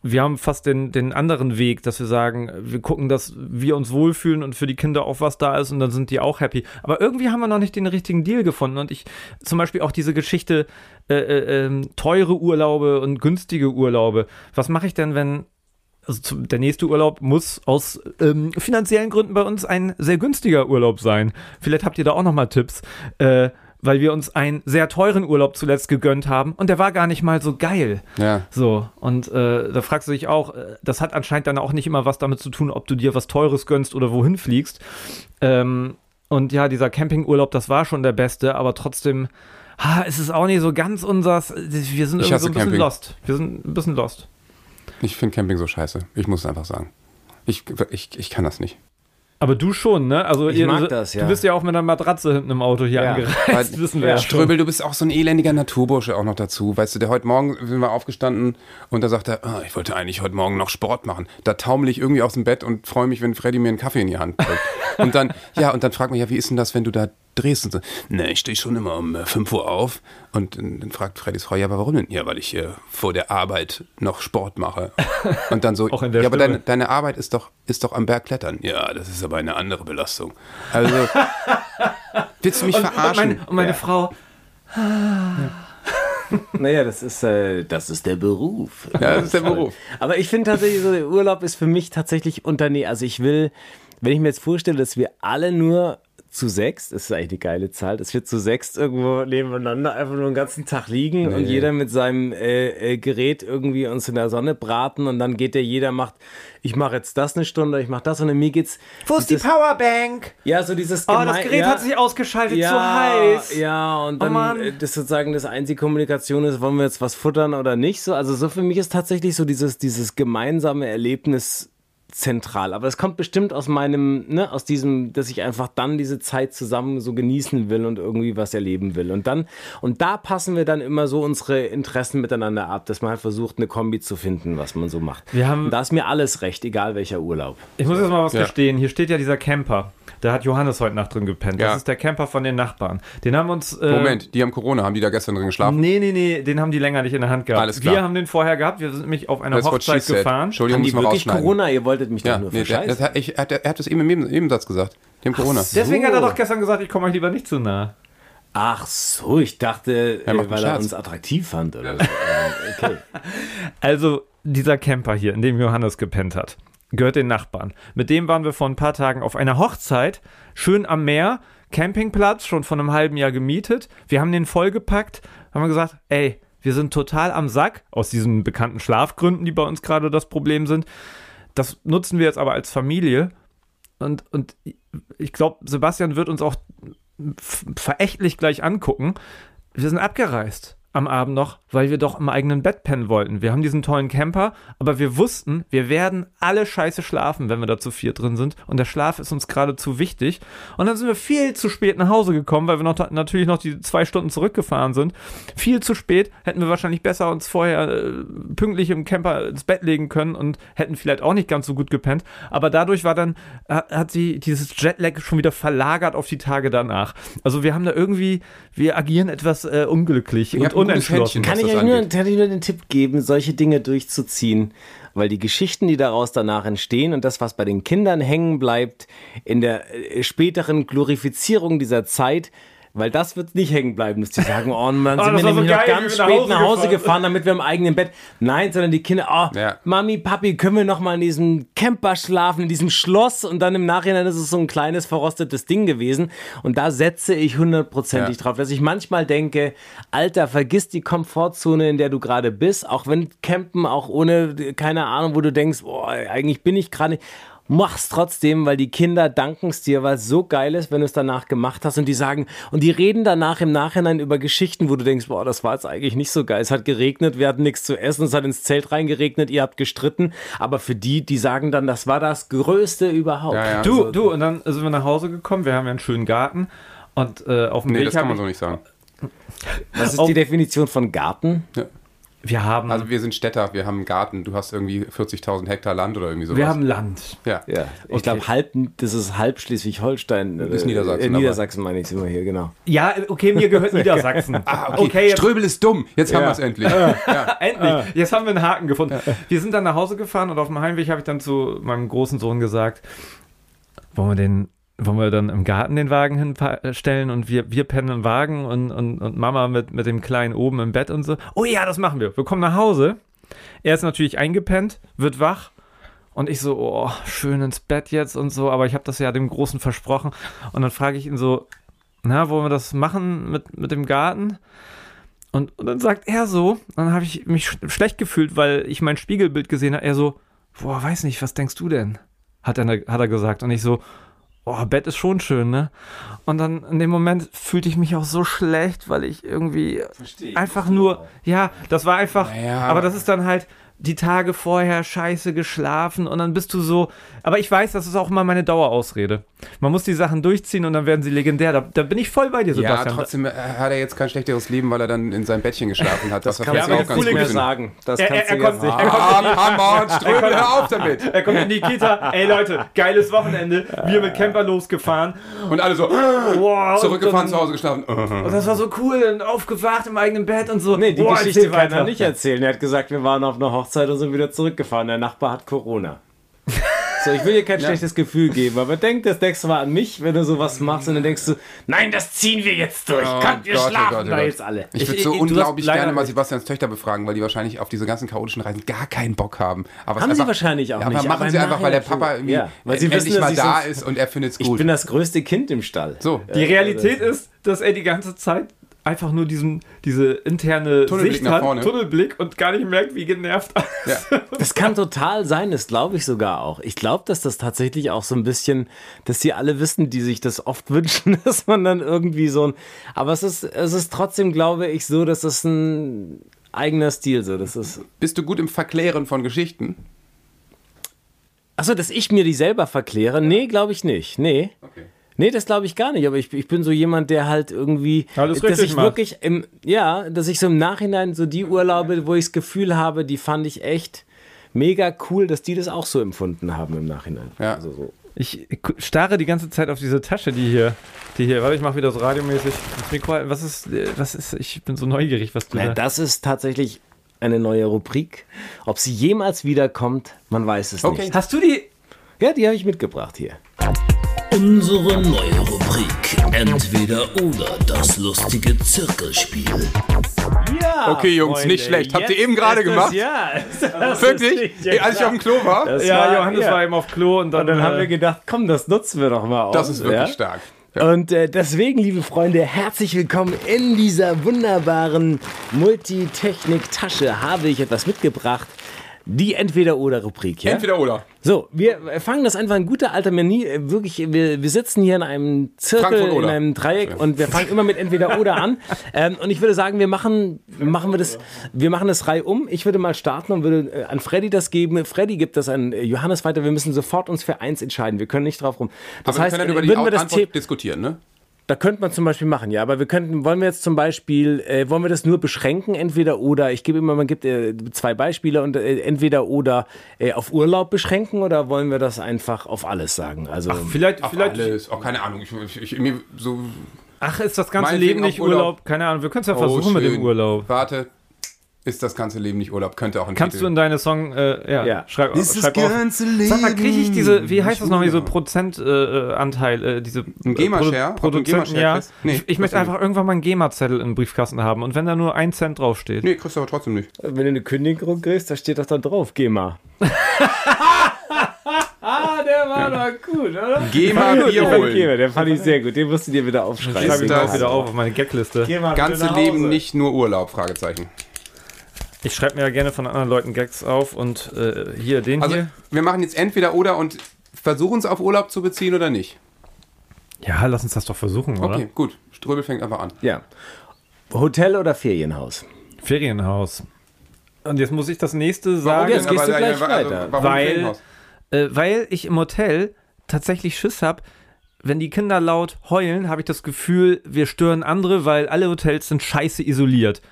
Wir haben fast den, den anderen Weg, dass wir sagen, wir gucken, dass wir uns wohlfühlen und für die Kinder auch was da ist und dann sind die auch happy. Aber irgendwie haben wir noch nicht den richtigen Deal gefunden. Und ich, zum Beispiel auch diese Geschichte, äh, äh, ähm, teure Urlaube und günstige Urlaube. Was mache ich denn, wenn also der nächste Urlaub muss aus ähm, finanziellen Gründen bei uns ein sehr günstiger Urlaub sein. Vielleicht habt ihr da auch noch mal Tipps, äh, weil wir uns einen sehr teuren Urlaub zuletzt gegönnt haben und der war gar nicht mal so geil. Ja. So, und äh, da fragst du dich auch, äh, das hat anscheinend dann auch nicht immer was damit zu tun, ob du dir was Teures gönnst oder wohin fliegst. Ähm, und ja, dieser Campingurlaub, das war schon der beste, aber trotzdem, ha, es ist auch nicht so ganz unsers. Wir sind irgendwie so ein bisschen Camping. lost. Wir sind ein bisschen lost. Ich finde Camping so scheiße. Ich muss es einfach sagen. Ich, ich, ich kann das nicht. Aber du schon, ne? Also Ich mag das, ja. Du bist ja auch mit einer Matratze hinten im Auto hier Ja. angereist, Weil- wissen wir ja schon. Ströbel, du bist auch so ein elendiger Naturbursche auch noch dazu. Weißt du, der heute Morgen sind wir aufgestanden und da sagt er, ah, ich wollte eigentlich heute Morgen noch Sport machen. Da taumel ich irgendwie aus dem Bett und freue mich, wenn Freddy mir einen Kaffee in die Hand drückt. und dann, ja, und dann fragt man ja, wie ist denn das, wenn du da drehst und so, ne, ich stehe schon immer um äh, 5 Uhr auf. Und dann, dann fragt Freddys Frau, ja, aber warum denn? Ja, weil ich äh, vor der Arbeit noch Sport mache. Und dann so, Auch in der ja, aber deine, deine Arbeit ist doch, ist doch am Berg klettern. Ja, das ist aber eine andere Belastung. Also, willst du mich Und, verarschen? und meine, und meine Ja. Frau, Naja, das ist, äh, das ist der Beruf. Ja, das ist der Beruf. Aber ich finde tatsächlich, so der Urlaub ist für mich tatsächlich Unternehmen. Also ich will, wenn ich mir jetzt vorstelle, dass wir alle nur zu sechs, das ist eigentlich eine geile Zahl, dass wir zu sechs irgendwo nebeneinander einfach nur den ganzen Tag liegen und jeder mit seinem äh, äh, Gerät irgendwie uns in der Sonne braten und dann geht der jeder macht, ich mache jetzt das eine Stunde, ich mache das und mir geht's. wo ist die Powerbank? Ja, so dieses Oh, das Gerät ja, hat sich ausgeschaltet, ja, zu heiß. Ja, und dann Mann. äh, das sozusagen das einzige Kommunikation ist, wollen wir jetzt was futtern oder nicht. So, also so für mich ist tatsächlich so dieses, dieses gemeinsame Erlebnis zentral. Aber es kommt bestimmt aus meinem, ne, aus diesem, dass ich einfach dann diese Zeit zusammen so genießen will und irgendwie was erleben will. Und dann, und da passen wir dann immer so unsere Interessen miteinander ab, dass man halt versucht, eine Kombi zu finden, was man so macht. Wir haben- und da ist mir alles recht, egal welcher Urlaub. Ich muss jetzt mal was Ja. gestehen. Hier steht ja dieser Camper. Da hat Johannes heute Nacht drin gepennt. Ja. Das ist der Camper von den Nachbarn. Den haben wir uns. Äh, Moment, die haben Corona, haben die da gestern drin geschlafen? Nee, nee, nee, den haben die länger nicht in der Hand gehabt. Alles klar. Wir haben den vorher gehabt. Wir sind nämlich auf einer That's Hochzeit gefahren. Entschuldigung, Haben die wirklich. Corona? Ihr wolltet mich Ja, doch nur nee, der, verscheißen. das hat, ich, er, hat, er hat es eben im Neben- Nebensatz gesagt. Die haben Corona. Deswegen So. hat er doch gestern gesagt, ich komme euch lieber nicht zu nah. Ach so, ich dachte, Er macht äh, weil er uns attraktiv fand oder so. Ähm, okay. Also, dieser Camper hier, in dem Johannes gepennt hat, gehört den Nachbarn. Mit dem waren wir vor ein paar Tagen auf einer Hochzeit, schön am Meer, Campingplatz, schon von einem halben Jahr gemietet. Wir haben den vollgepackt, haben wir gesagt, ey, wir sind total am Sack, aus diesen bekannten Schlafgründen, die bei uns gerade das Problem sind. Das nutzen wir jetzt aber als Familie. Und, und ich glaube, Sebastian wird uns auch verächtlich gleich angucken. Wir sind abgereist am Abend noch, weil wir doch im eigenen Bett pennen wollten. Wir haben diesen tollen Camper, aber wir wussten, wir werden alle scheiße schlafen, wenn wir da zu vier drin sind. Und der Schlaf ist uns gerade zu wichtig. Und dann sind wir viel zu spät nach Hause gekommen, weil wir noch, natürlich noch die zwei Stunden zurückgefahren sind. Viel zu spät, hätten wir wahrscheinlich besser uns vorher äh, pünktlich im Camper ins Bett legen können und hätten vielleicht auch nicht ganz so gut gepennt. Aber dadurch war dann, äh, hat sie dieses Jetlag schon wieder verlagert auf die Tage danach. Also wir haben da irgendwie, wir agieren etwas äh, unglücklich Ihr und unentschlossen. Kann ich das euch nur, kann ich nur den Tipp geben, solche Dinge durchzuziehen, weil die Geschichten, die daraus danach entstehen und das, was bei den Kindern hängen bleibt, in der äh, späteren Glorifizierung dieser Zeit, weil das wird nicht hängen bleiben, dass die sagen, oh Mann, Oh, sind das wir war so nämlich noch ganz wir nach spät Hause nach Hause gefahren gefahren, damit wir im eigenen Bett. Nein, sondern die Kinder, oh, Ja. Mami, Papi, können wir noch mal in diesem Camper schlafen, in diesem Schloss und dann im Nachhinein ist es so ein kleines verrostetes Ding gewesen und da setze ich hundertprozentig Ja. drauf, dass ich manchmal denke, Alter, vergiss die Komfortzone, in der du gerade bist, auch wenn Campen, auch ohne, keine Ahnung, wo du denkst, boah, eigentlich bin ich gerade nicht. Mach's trotzdem, weil die Kinder danken es dir, weil es so geil ist, wenn du es danach gemacht hast und die sagen, und die reden danach im Nachhinein über Geschichten, wo du denkst, boah, das war jetzt eigentlich nicht so geil. Es hat geregnet, wir hatten nichts zu essen, es hat ins Zelt reingeregnet, ihr habt gestritten, aber für die, die sagen dann, das war das Größte überhaupt. Ja, ja. Du, du, und dann sind wir nach Hause gekommen, wir haben ja einen schönen Garten und äh, auf dem Nee, Weg das kann man so nicht sagen. Was ist Auf- die Definition von Garten? Wir haben, Also wir sind Städter, wir haben einen Garten, du hast irgendwie 40.000 Hektar Land oder irgendwie sowas. wir haben Land. ja. Ja, ich Okay. glaube halb, das ist halb Schleswig-Holstein. Das ist äh, Niedersachsen, Äh, Niedersachsen meine ich, sind wir hier, genau. Ja, okay, mir gehört Niedersachsen. Ah, okay. jetzt- Ströbel ist dumm. Jetzt haben wir es endlich. Ja. Endlich. Jetzt haben wir einen Haken gefunden. Wir sind dann nach Hause gefahren und auf dem Heimweg habe ich dann zu meinem großen Sohn gesagt, wollen wir den wollen wir dann im Garten den Wagen hinstellen und wir, wir pennen im Wagen und, und, und Mama mit, mit dem Kleinen oben im Bett und so. Oh ja, das machen wir. Wir kommen nach Hause. Er ist natürlich eingepennt, wird wach und ich so, oh, schön ins Bett jetzt und so, aber ich habe das ja dem Großen versprochen. Und dann frage ich ihn so, na, wollen wir das machen mit, mit dem Garten? Und, und dann sagt er so, dann habe ich mich sch schlecht gefühlt, weil ich mein Spiegelbild gesehen habe. Er so, boah, weiß nicht, was denkst du denn? Hat er, hat er gesagt. Und ich so, oh, Bett ist schon schön, ne? Und dann in dem Moment fühlte ich mich auch so schlecht, weil ich irgendwie einfach nur, ja, das war einfach, Naja, aber das ist dann halt die Tage vorher scheiße geschlafen und dann bist du so, aber ich weiß, das ist auch immer meine Dauerausrede. Man muss die Sachen durchziehen und dann werden sie legendär. Da, da bin ich voll bei dir, Ja, Sebastian. trotzdem äh, hat er jetzt kein schlechteres Leben, weil er dann in seinem Bettchen geschlafen hat. Das, Das vielleicht du auch ganz gut. sagen. Das Er- kannst er- du er jetzt kommt- nicht. er kommt- Ah, Hammer, Ströbel, hör auf damit. Er kommt in die Kita. Ey Leute, geiles Wochenende. Wir mit Camper losgefahren. Und alle so, Wow, zurückgefahren, zu Hause geschlafen. Und das war so cool und aufgewacht im eigenen Bett und so. Nee, die Boah, Geschichte kann er nicht erzählen. Er hat gesagt, wir waren auf einer Hochzeit und sind wieder zurückgefahren. Der Nachbar hat Corona. So, ich will dir kein schlechtes Gefühl geben, aber denk das nächste Mal an mich, wenn du sowas machst und dann denkst du, nein, das ziehen wir jetzt durch. Oh Kommt, wir Gott, oh schlafen Gott, oh da Gott. jetzt alle. Ich würde Ich- so ich- unglaublich gerne mal Sebastians Töchter befragen, weil die wahrscheinlich auf diese ganzen chaotischen Reisen gar keinen Bock haben. Aber Haben einfach, sie wahrscheinlich auch ja, nicht, Aber machen aber sie einfach, weil der Papa irgendwie Ja, weil sie endlich wissen, mal da ist und er findet es Ich gut. bin das größte Kind im Stall. So. Die Realität ist, dass er die ganze Zeit einfach nur diesen, diese interne Tunnelblick Sicht hat, vorne. Tunnelblick und gar nicht merkt, wie genervt alles Ja. Das kann total sein, das glaube ich sogar auch. Ich glaube, dass das tatsächlich auch so ein bisschen, dass die alle wissen, die sich das oft wünschen, dass man dann irgendwie so ein. Aber es ist, es ist trotzdem, glaube ich, so, dass das ein eigener Stil so. Das ist. Bist du gut im Verklären von Geschichten? Achso, dass ich mir die selber verkläre? Nee, glaube ich nicht. Nee. Okay. Nee, das glaube ich gar nicht, aber ich, ich bin so jemand, der halt irgendwie, Alles dass richtig ich macht. wirklich im, ja, dass ich so im Nachhinein so die Urlaube, wo ich das Gefühl habe, die fand ich echt mega cool, dass die das auch so empfunden haben im Nachhinein. Ja. Also so. Ich starre die ganze Zeit auf diese Tasche, die hier, die hier, warte, ich mache wieder so radiomäßig das. Was ist, was ist, ich bin so neugierig, was du Ja, da... das ist tatsächlich eine neue Rubrik. Ob sie jemals wiederkommt, man weiß es Okay. nicht. Hast du die... Ja, die habe ich mitgebracht hier. Unsere neue Rubrik Entweder oder das lustige Zirkelspiel. Ja, Okay, Jungs, nicht schlecht. Habt ihr eben gerade gemacht? Ja, Wirklich? Ey, als ich auf dem Klo war? Das Ja, war- Johannes ja. war eben auf Klo und dann, Und dann haben äh, wir gedacht, komm, das nutzen wir doch mal aus. Das ist wirklich ja? stark. Und äh, deswegen, liebe Freunde, herzlich willkommen in dieser wunderbaren Multitechnik-Tasche. Habe ich etwas mitgebracht. Die Entweder-Oder-Rubrik. Ja? Entweder oder. So, wir fangen das einfach in guter alter Manier. äh, Wirklich, wir, wir sitzen hier in einem Zirkel, in einem Dreieck und wir fangen immer mit entweder oder an. Ähm, und ich würde sagen, wir machen, machen wir das, wir machen das Reihe um. Ich würde mal starten und würde äh, an Freddy das geben. Freddy gibt das an äh, Johannes weiter. Wir müssen sofort uns für eins entscheiden. Wir können nicht drauf rum. Das Aber heißt, wir können dann äh, über die würden wir das Antwort diskutieren, ne? Da könnte man zum Beispiel machen, ja, aber wir könnten, wollen wir jetzt zum Beispiel, äh, wollen wir das nur beschränken, entweder oder, ich gebe immer, man gibt äh, zwei Beispiele und äh, entweder oder äh, auf Urlaub beschränken oder wollen wir das einfach auf alles sagen? Also, vielleicht, Auf vielleicht, alles. Auch keine Ahnung. Ich, ich, ich, mir so ach, ist das ganze Leben nicht Urlaub? Urlaub. Keine Ahnung, wir können es ja Oh, versuchen mit dem. Urlaub. Warte. Ist das ganze Leben nicht Urlaub? Könnte auch ein Kannst Titel. du in deine Song, äh, ja, Ja. schreib, Ist das schreib auf. ganze Leben Sag mal, kriege ich diese, wie heißt das nochmal, diese? Prozentanteil, äh, Anteil, äh, diese Ein GEMA-Share? Du einen Produzenten, GEMA-Share ja. Nee, ich, ich möchte einfach irgendwann mal einen GEMA-Zettel im Briefkasten haben und wenn da nur ein Cent draufsteht. Nee, kriegst du aber trotzdem nicht. wenn du eine Kündigung kriegst, da steht doch dann drauf, geh mal. ah, der war doch gut, oder? Geh mal Bier Den fand ich, holen. den fand ich sehr gut, den musst du dir wieder aufschreiben. Schreibe ich das- auch wieder auf auf meine Gagliste. Ganze Leben nicht nur Urlaub? Fragezeichen. Ich schreibe mir ja gerne von anderen Leuten Gags auf und äh, hier, den Also, hier. wir machen jetzt entweder oder und versuchen es auf Urlaub zu beziehen oder nicht. Ja, lass uns das doch versuchen, oder? Okay, gut. Ströbel fängt einfach an. Ja. Hotel oder Ferienhaus? Ferienhaus. Und jetzt muss ich das nächste sagen. jetzt gehst du gleich also, weiter. warum Weil-? Äh, weil ich im Hotel tatsächlich Schiss habe, wenn die Kinder laut heulen, habe ich das Gefühl, wir stören andere, weil alle Hotels sind scheiße isoliert.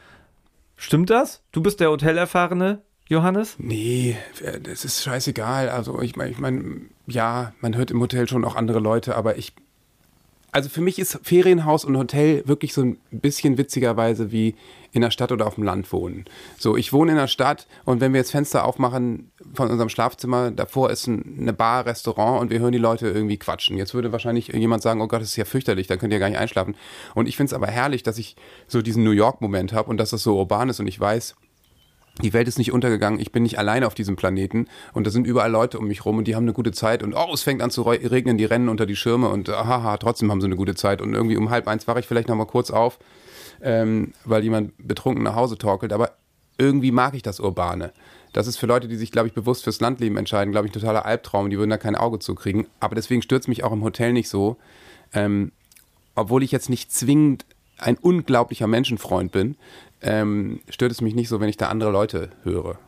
Stimmt das? Du bist der Hotelerfahrene, Johannes? Nee, äh, das ist scheißegal. Also ich meine, ich mein, ja, man hört im Hotel schon auch andere Leute, aber ich. Also für mich ist Ferienhaus und Hotel wirklich so ein bisschen witzigerweise wie in der Stadt oder auf dem Land wohnen. So, ich wohne in der Stadt und wenn wir jetzt Fenster aufmachen von unserem Schlafzimmer, davor ist ein, eine Bar, Restaurant und wir hören die Leute irgendwie quatschen. Jetzt würde wahrscheinlich jemand sagen, oh Gott, das ist ja fürchterlich, dann könnt ihr gar nicht einschlafen. Und ich finde es aber herrlich, dass ich so diesen New York-Moment habe und dass das so urban ist und ich weiß, die Welt ist nicht untergegangen, ich bin nicht alleine auf diesem Planeten und da sind überall Leute um mich rum und die haben eine gute Zeit und oh, es fängt an zu re- regnen, die rennen unter die Schirme und haha, trotzdem haben sie eine gute Zeit und irgendwie um halb eins wache ich vielleicht noch mal kurz auf, ähm, weil jemand betrunken nach Hause torkelt, aber irgendwie mag ich das Urbane. Das ist für Leute, die sich, glaube ich, bewusst fürs Landleben entscheiden, glaube ich, ein totaler Albtraum. Die würden da kein Auge zukriegen. Aber deswegen stürzt mich auch im Hotel nicht so. Ähm, obwohl ich jetzt nicht zwingend ein unglaublicher Menschenfreund bin, ähm, stört es mich nicht so, wenn ich da andere Leute höre. War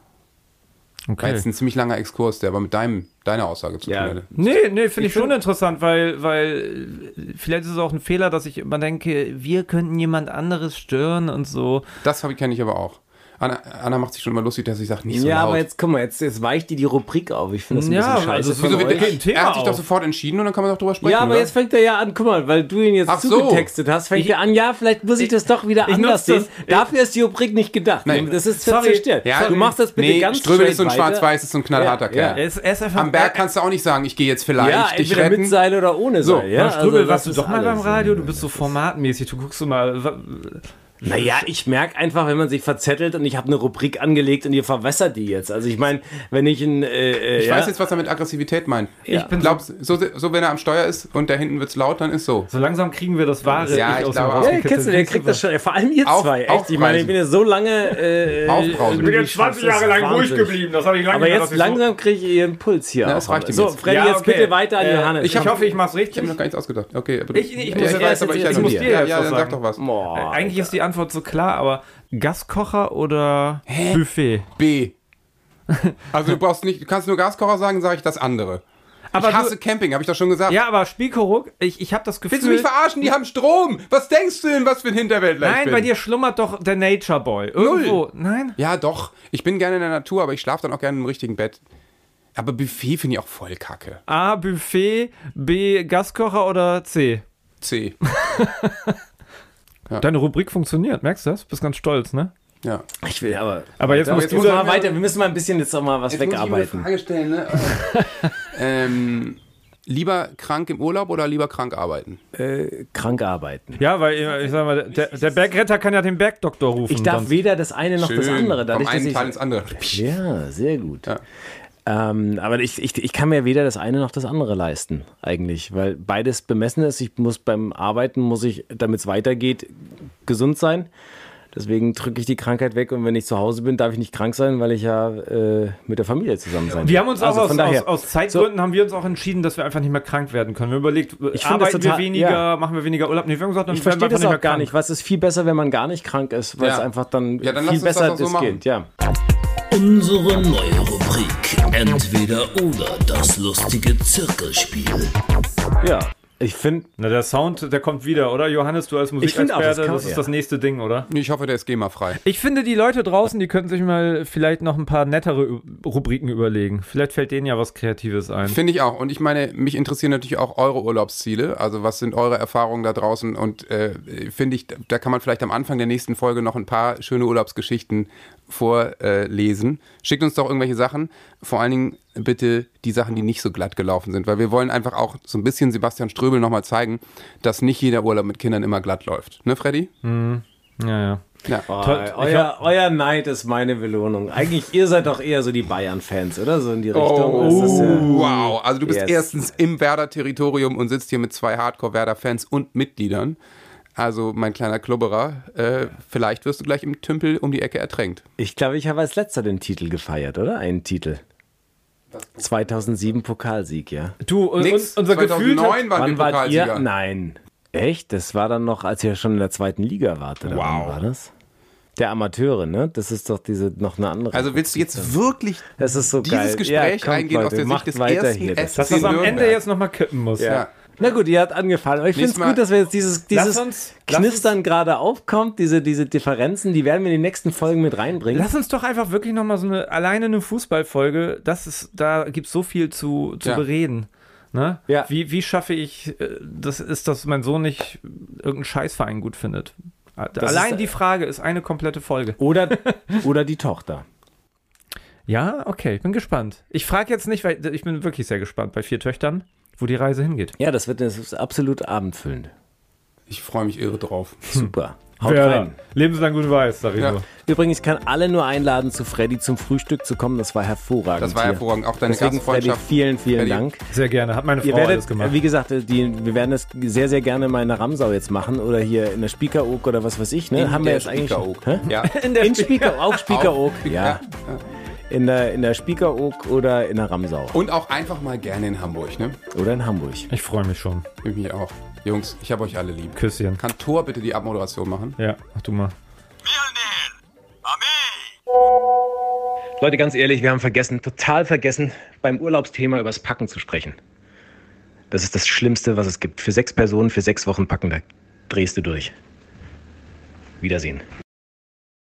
Okay. jetzt ein ziemlich langer Exkurs, der aber mit deinem, deiner Aussage zu Ja. tun hatte. Nee, nee, finde ich, schon interessant, weil, weil äh, vielleicht ist es auch ein Fehler, dass ich immer denke, wir könnten jemand anderes stören und so. Das habe ich kenne ich aber auch. Anna, Anna macht sich schon immer lustig, dass ich sage, nicht so ja, laut. aber jetzt, guck mal, jetzt, jetzt weicht die die Rubrik auf. Ich finde das ein Ja, bisschen scheiße. also von wieso Thema er hat sich doch sofort entschieden und dann kann man doch drüber sprechen. Ja, aber oder? jetzt fängt er ja an, guck mal, weil du ihn jetzt Ach so. zugetextet hast, fängt er an, ja, vielleicht muss ich das doch wieder ich anders sehen. das- Dafür ist die Rubrik nicht gedacht. Nein. Das ist Sorry. zerstört. Ja, du machst das bitte nee, ganz Ströbel ist so ein schwarz-weiß, ist so ein knallharter Ja, Kerl. Er er einfach, Am Berg er, kannst du auch nicht sagen, ich gehe jetzt vielleicht Ja, dich entweder retten. mit Seil oder ohne So, Seil. Ja, ja, Ströbel, also, warst du doch mal beim. Radio, du bist so formatmäßig, du guckst so mal. Naja, ich merke einfach, wenn man sich verzettelt und ich habe eine Rubrik angelegt und ihr verwässert die jetzt. Also ich meine, wenn ich ein... Äh, äh, Ich ja, weiß jetzt, was er mit Aggressivität meint. Ja. Ich glaube, so, so wenn er am Steuer ist und da hinten wird's laut, dann ist so. So langsam kriegen wir das wahre Ja, ich aus glaube. Ja, du, der kriegt das schon. Vor allem ihr Auf- zwei. Echt? Ich meine, ich bin ja so lange. Äh, Aufbrausen. ich bin jetzt 20 Jahre lang ruhig geblieben. das habe ich lange Aber jetzt langsam kriege ich ihren Puls hier. Ja, das reicht ihm so, jetzt. Freddy, jetzt bitte weiter an Johannes. Ich, hoffe, ich mach's Ich richtig. habe mir noch gar nichts ausgedacht. Okay, aber du, Ich- ich ja, muss ich aber ich muss dir nicht. Ja, jetzt ja, dann sag sagen. doch was. Boah, Eigentlich ist die Antwort so klar, aber Gaskocher oder Buffet? B. Also du brauchst nicht, du kannst nur Gaskocher sagen, sage ich das andere. Aber ich hasse du, Camping, habe ich doch schon gesagt. ja, aber Spielkoruk, ich, ich habe das Gefühl. Willst du mich verarschen? Die haben Strom. Was denkst du denn, was für ein Hinterwäldler ich Nein, bei dir schlummert doch der Nature Boy. Irgendwo. Nein? Ja, doch. Ich bin gerne in der Natur, aber ich schlafe dann auch gerne im richtigen Bett. Aber Buffet finde ich auch voll kacke. A, Buffet, B, Gaskocher oder C? C. Deine Rubrik funktioniert, merkst du das? Bist ganz stolz, ne? Ja. ich will aber. Aber jetzt Ja, muss jetzt du muss sagen- mal weiter. Wir müssen mal ein bisschen jetzt auch mal was wegarbeiten. Frage stellen, ne? ähm, lieber krank im Urlaub oder lieber krank arbeiten? Äh, krank arbeiten. Ja, weil ich sag mal, der, der Bergretter kann ja den Bergdoktor rufen. Ich darf sonst- weder das eine noch das andere. Vom Dadurch, dass einen ich, Teil ins andere. Ja, sehr gut. Ja. Ähm, aber ich, ich, ich kann mir weder das eine noch das andere leisten, eigentlich, weil beides bemessen ist. Ich muss beim Arbeiten, muss ich, damit es weitergeht, gesund sein. Deswegen drücke ich die Krankheit weg und wenn ich zu Hause bin, darf ich nicht krank sein, weil ich ja äh, mit der Familie zusammen sein Wir haben uns Also auch aus, von daher, aus, aus Zeitgründen haben wir uns auch entschieden, dass wir einfach nicht mehr krank werden können. Wir haben überlegt, Ich arbeiten das total- wir weniger, ja. machen wir weniger Urlaub. Nee, wir haben gesagt, dann ich verstehe das auch mehr gar krank. nicht. Was ist viel besser, wenn man gar nicht krank ist, weil Ja. es einfach dann, Ja, dann viel das besser auch so das machen. geht. Ja. Unsere neue Rubrik Entweder oder das lustige Zirkelspiel. ja, ich finde, Na, der Sound, der kommt wieder, oder? Johannes, du als Ich finde auch, das Musikexperte, kann- das ist ja. das nächste Ding, oder? Ich hoffe, der ist GEMA-frei. Ich finde, die Leute draußen, die könnten sich mal vielleicht noch ein paar nettere Rubriken überlegen. Vielleicht fällt denen ja was Kreatives ein. Finde ich auch. Und ich meine, mich interessieren natürlich auch eure Urlaubsziele. Also was sind eure Erfahrungen da draußen? Und äh, finde ich, da kann man vielleicht am Anfang der nächsten Folge noch ein paar schöne Urlaubsgeschichten vorlesen. Schickt uns doch irgendwelche Sachen. Vor allen Dingen bitte die Sachen, die nicht so glatt gelaufen sind. Weil wir wollen einfach auch so ein bisschen Sebastian Ströbel nochmal zeigen, dass nicht jeder Urlaub mit Kindern immer glatt läuft. Ne, Freddy? Ja, ja. Ja. Toll. Ich euer, euer Neid ist meine Belohnung. Eigentlich, ihr seid doch eher so die Bayern-Fans, oder? So in die Richtung. Oh, ja- wow. Also du bist Yes. erstens im Werder-Territorium und sitzt hier mit zwei Hardcore-Werder-Fans und Mitgliedern. Also mein kleiner Klubberer, äh, vielleicht wirst du gleich im Tümpel um die Ecke ertränkt. Ich glaube, ich habe als letzter den Titel gefeiert, oder? Einen Titel. 2007 Pokalsieg, ja. Du, und, Nix, unser Gefühl. 2009 waren Wann wart ihr? Pokalsieger. Nein. Echt? Das war dann noch, als ihr schon in der zweiten Liga wart, oder Wow. wann war das? Der Amateure, ne? Das ist doch diese noch eine andere. Also willst du jetzt wirklich das ist so dieses geil. Gespräch kommt, eingehen aus Leute, der Sicht macht des ersten hier. Das- SC Dass das am? Ende jetzt nochmal kippen muss. Ja. Na gut, ihr habt angefallen. Aber ich finde es gut, dass wir jetzt dieses, dieses uns- Knistern gerade aufkommt, diese, diese Differenzen, die werden wir in die nächsten Folgen mit reinbringen. Lass uns doch einfach wirklich nochmal so eine, alleine eine Fußballfolge, das ist, da gibt es so viel zu, zu Ja. bereden. Ne? Ja. Wie, wie schaffe ich, äh, das ist, dass mein Sohn nicht irgendeinen Scheißverein gut findet. Allein ist- die Frage ist eine komplette Folge. Oder, oder die Tochter. Ja, okay, ich bin gespannt. Ich frage jetzt nicht, weil ich bin wirklich sehr gespannt bei vier Töchtern, wo die Reise hingeht. Ja, das wird das ist absolut abendfüllend. Ich freue mich irre drauf. Super. Haut Werder, rein. Lebenslang gut weiß, sag ich Ja. nur. Übrigens, ich kann alle nur einladen, zu Freddy zum Frühstück zu kommen. Das war hervorragend. Das war hier. hervorragend. Auch deine Deswegen, Freddy, Gastfreundschaft. vielen, vielen Freddy. Dank. Sehr gerne, hat meine Frau Ihr alles werdet, gemacht. wie gesagt, die, wir werden das sehr, sehr gerne mal in der Ramsau jetzt machen oder hier in der Spiekeroog oder was weiß ich. Ne? In Haben wir der jetzt eigentlich Spiekeroog. Hä? Ja. in der In Spieker, auch Spiekeroog, Auch- ja. In der, in der Spiekeroog oder in der Ramsau. Und auch einfach mal gerne in Hamburg, ne? Oder in Hamburg. ich freue mich schon. Ich mich auch. Jungs, ich habe euch alle lieb. Küsschen. Kann Thor bitte die Abmoderation machen? Ja, mach du mal. Leute, ganz ehrlich, wir haben vergessen, total vergessen, beim Urlaubsthema übers Packen zu sprechen. Das ist das Schlimmste, was es gibt. Für sechs Personen, für sechs Wochen packen, da drehst du durch. Wiedersehen.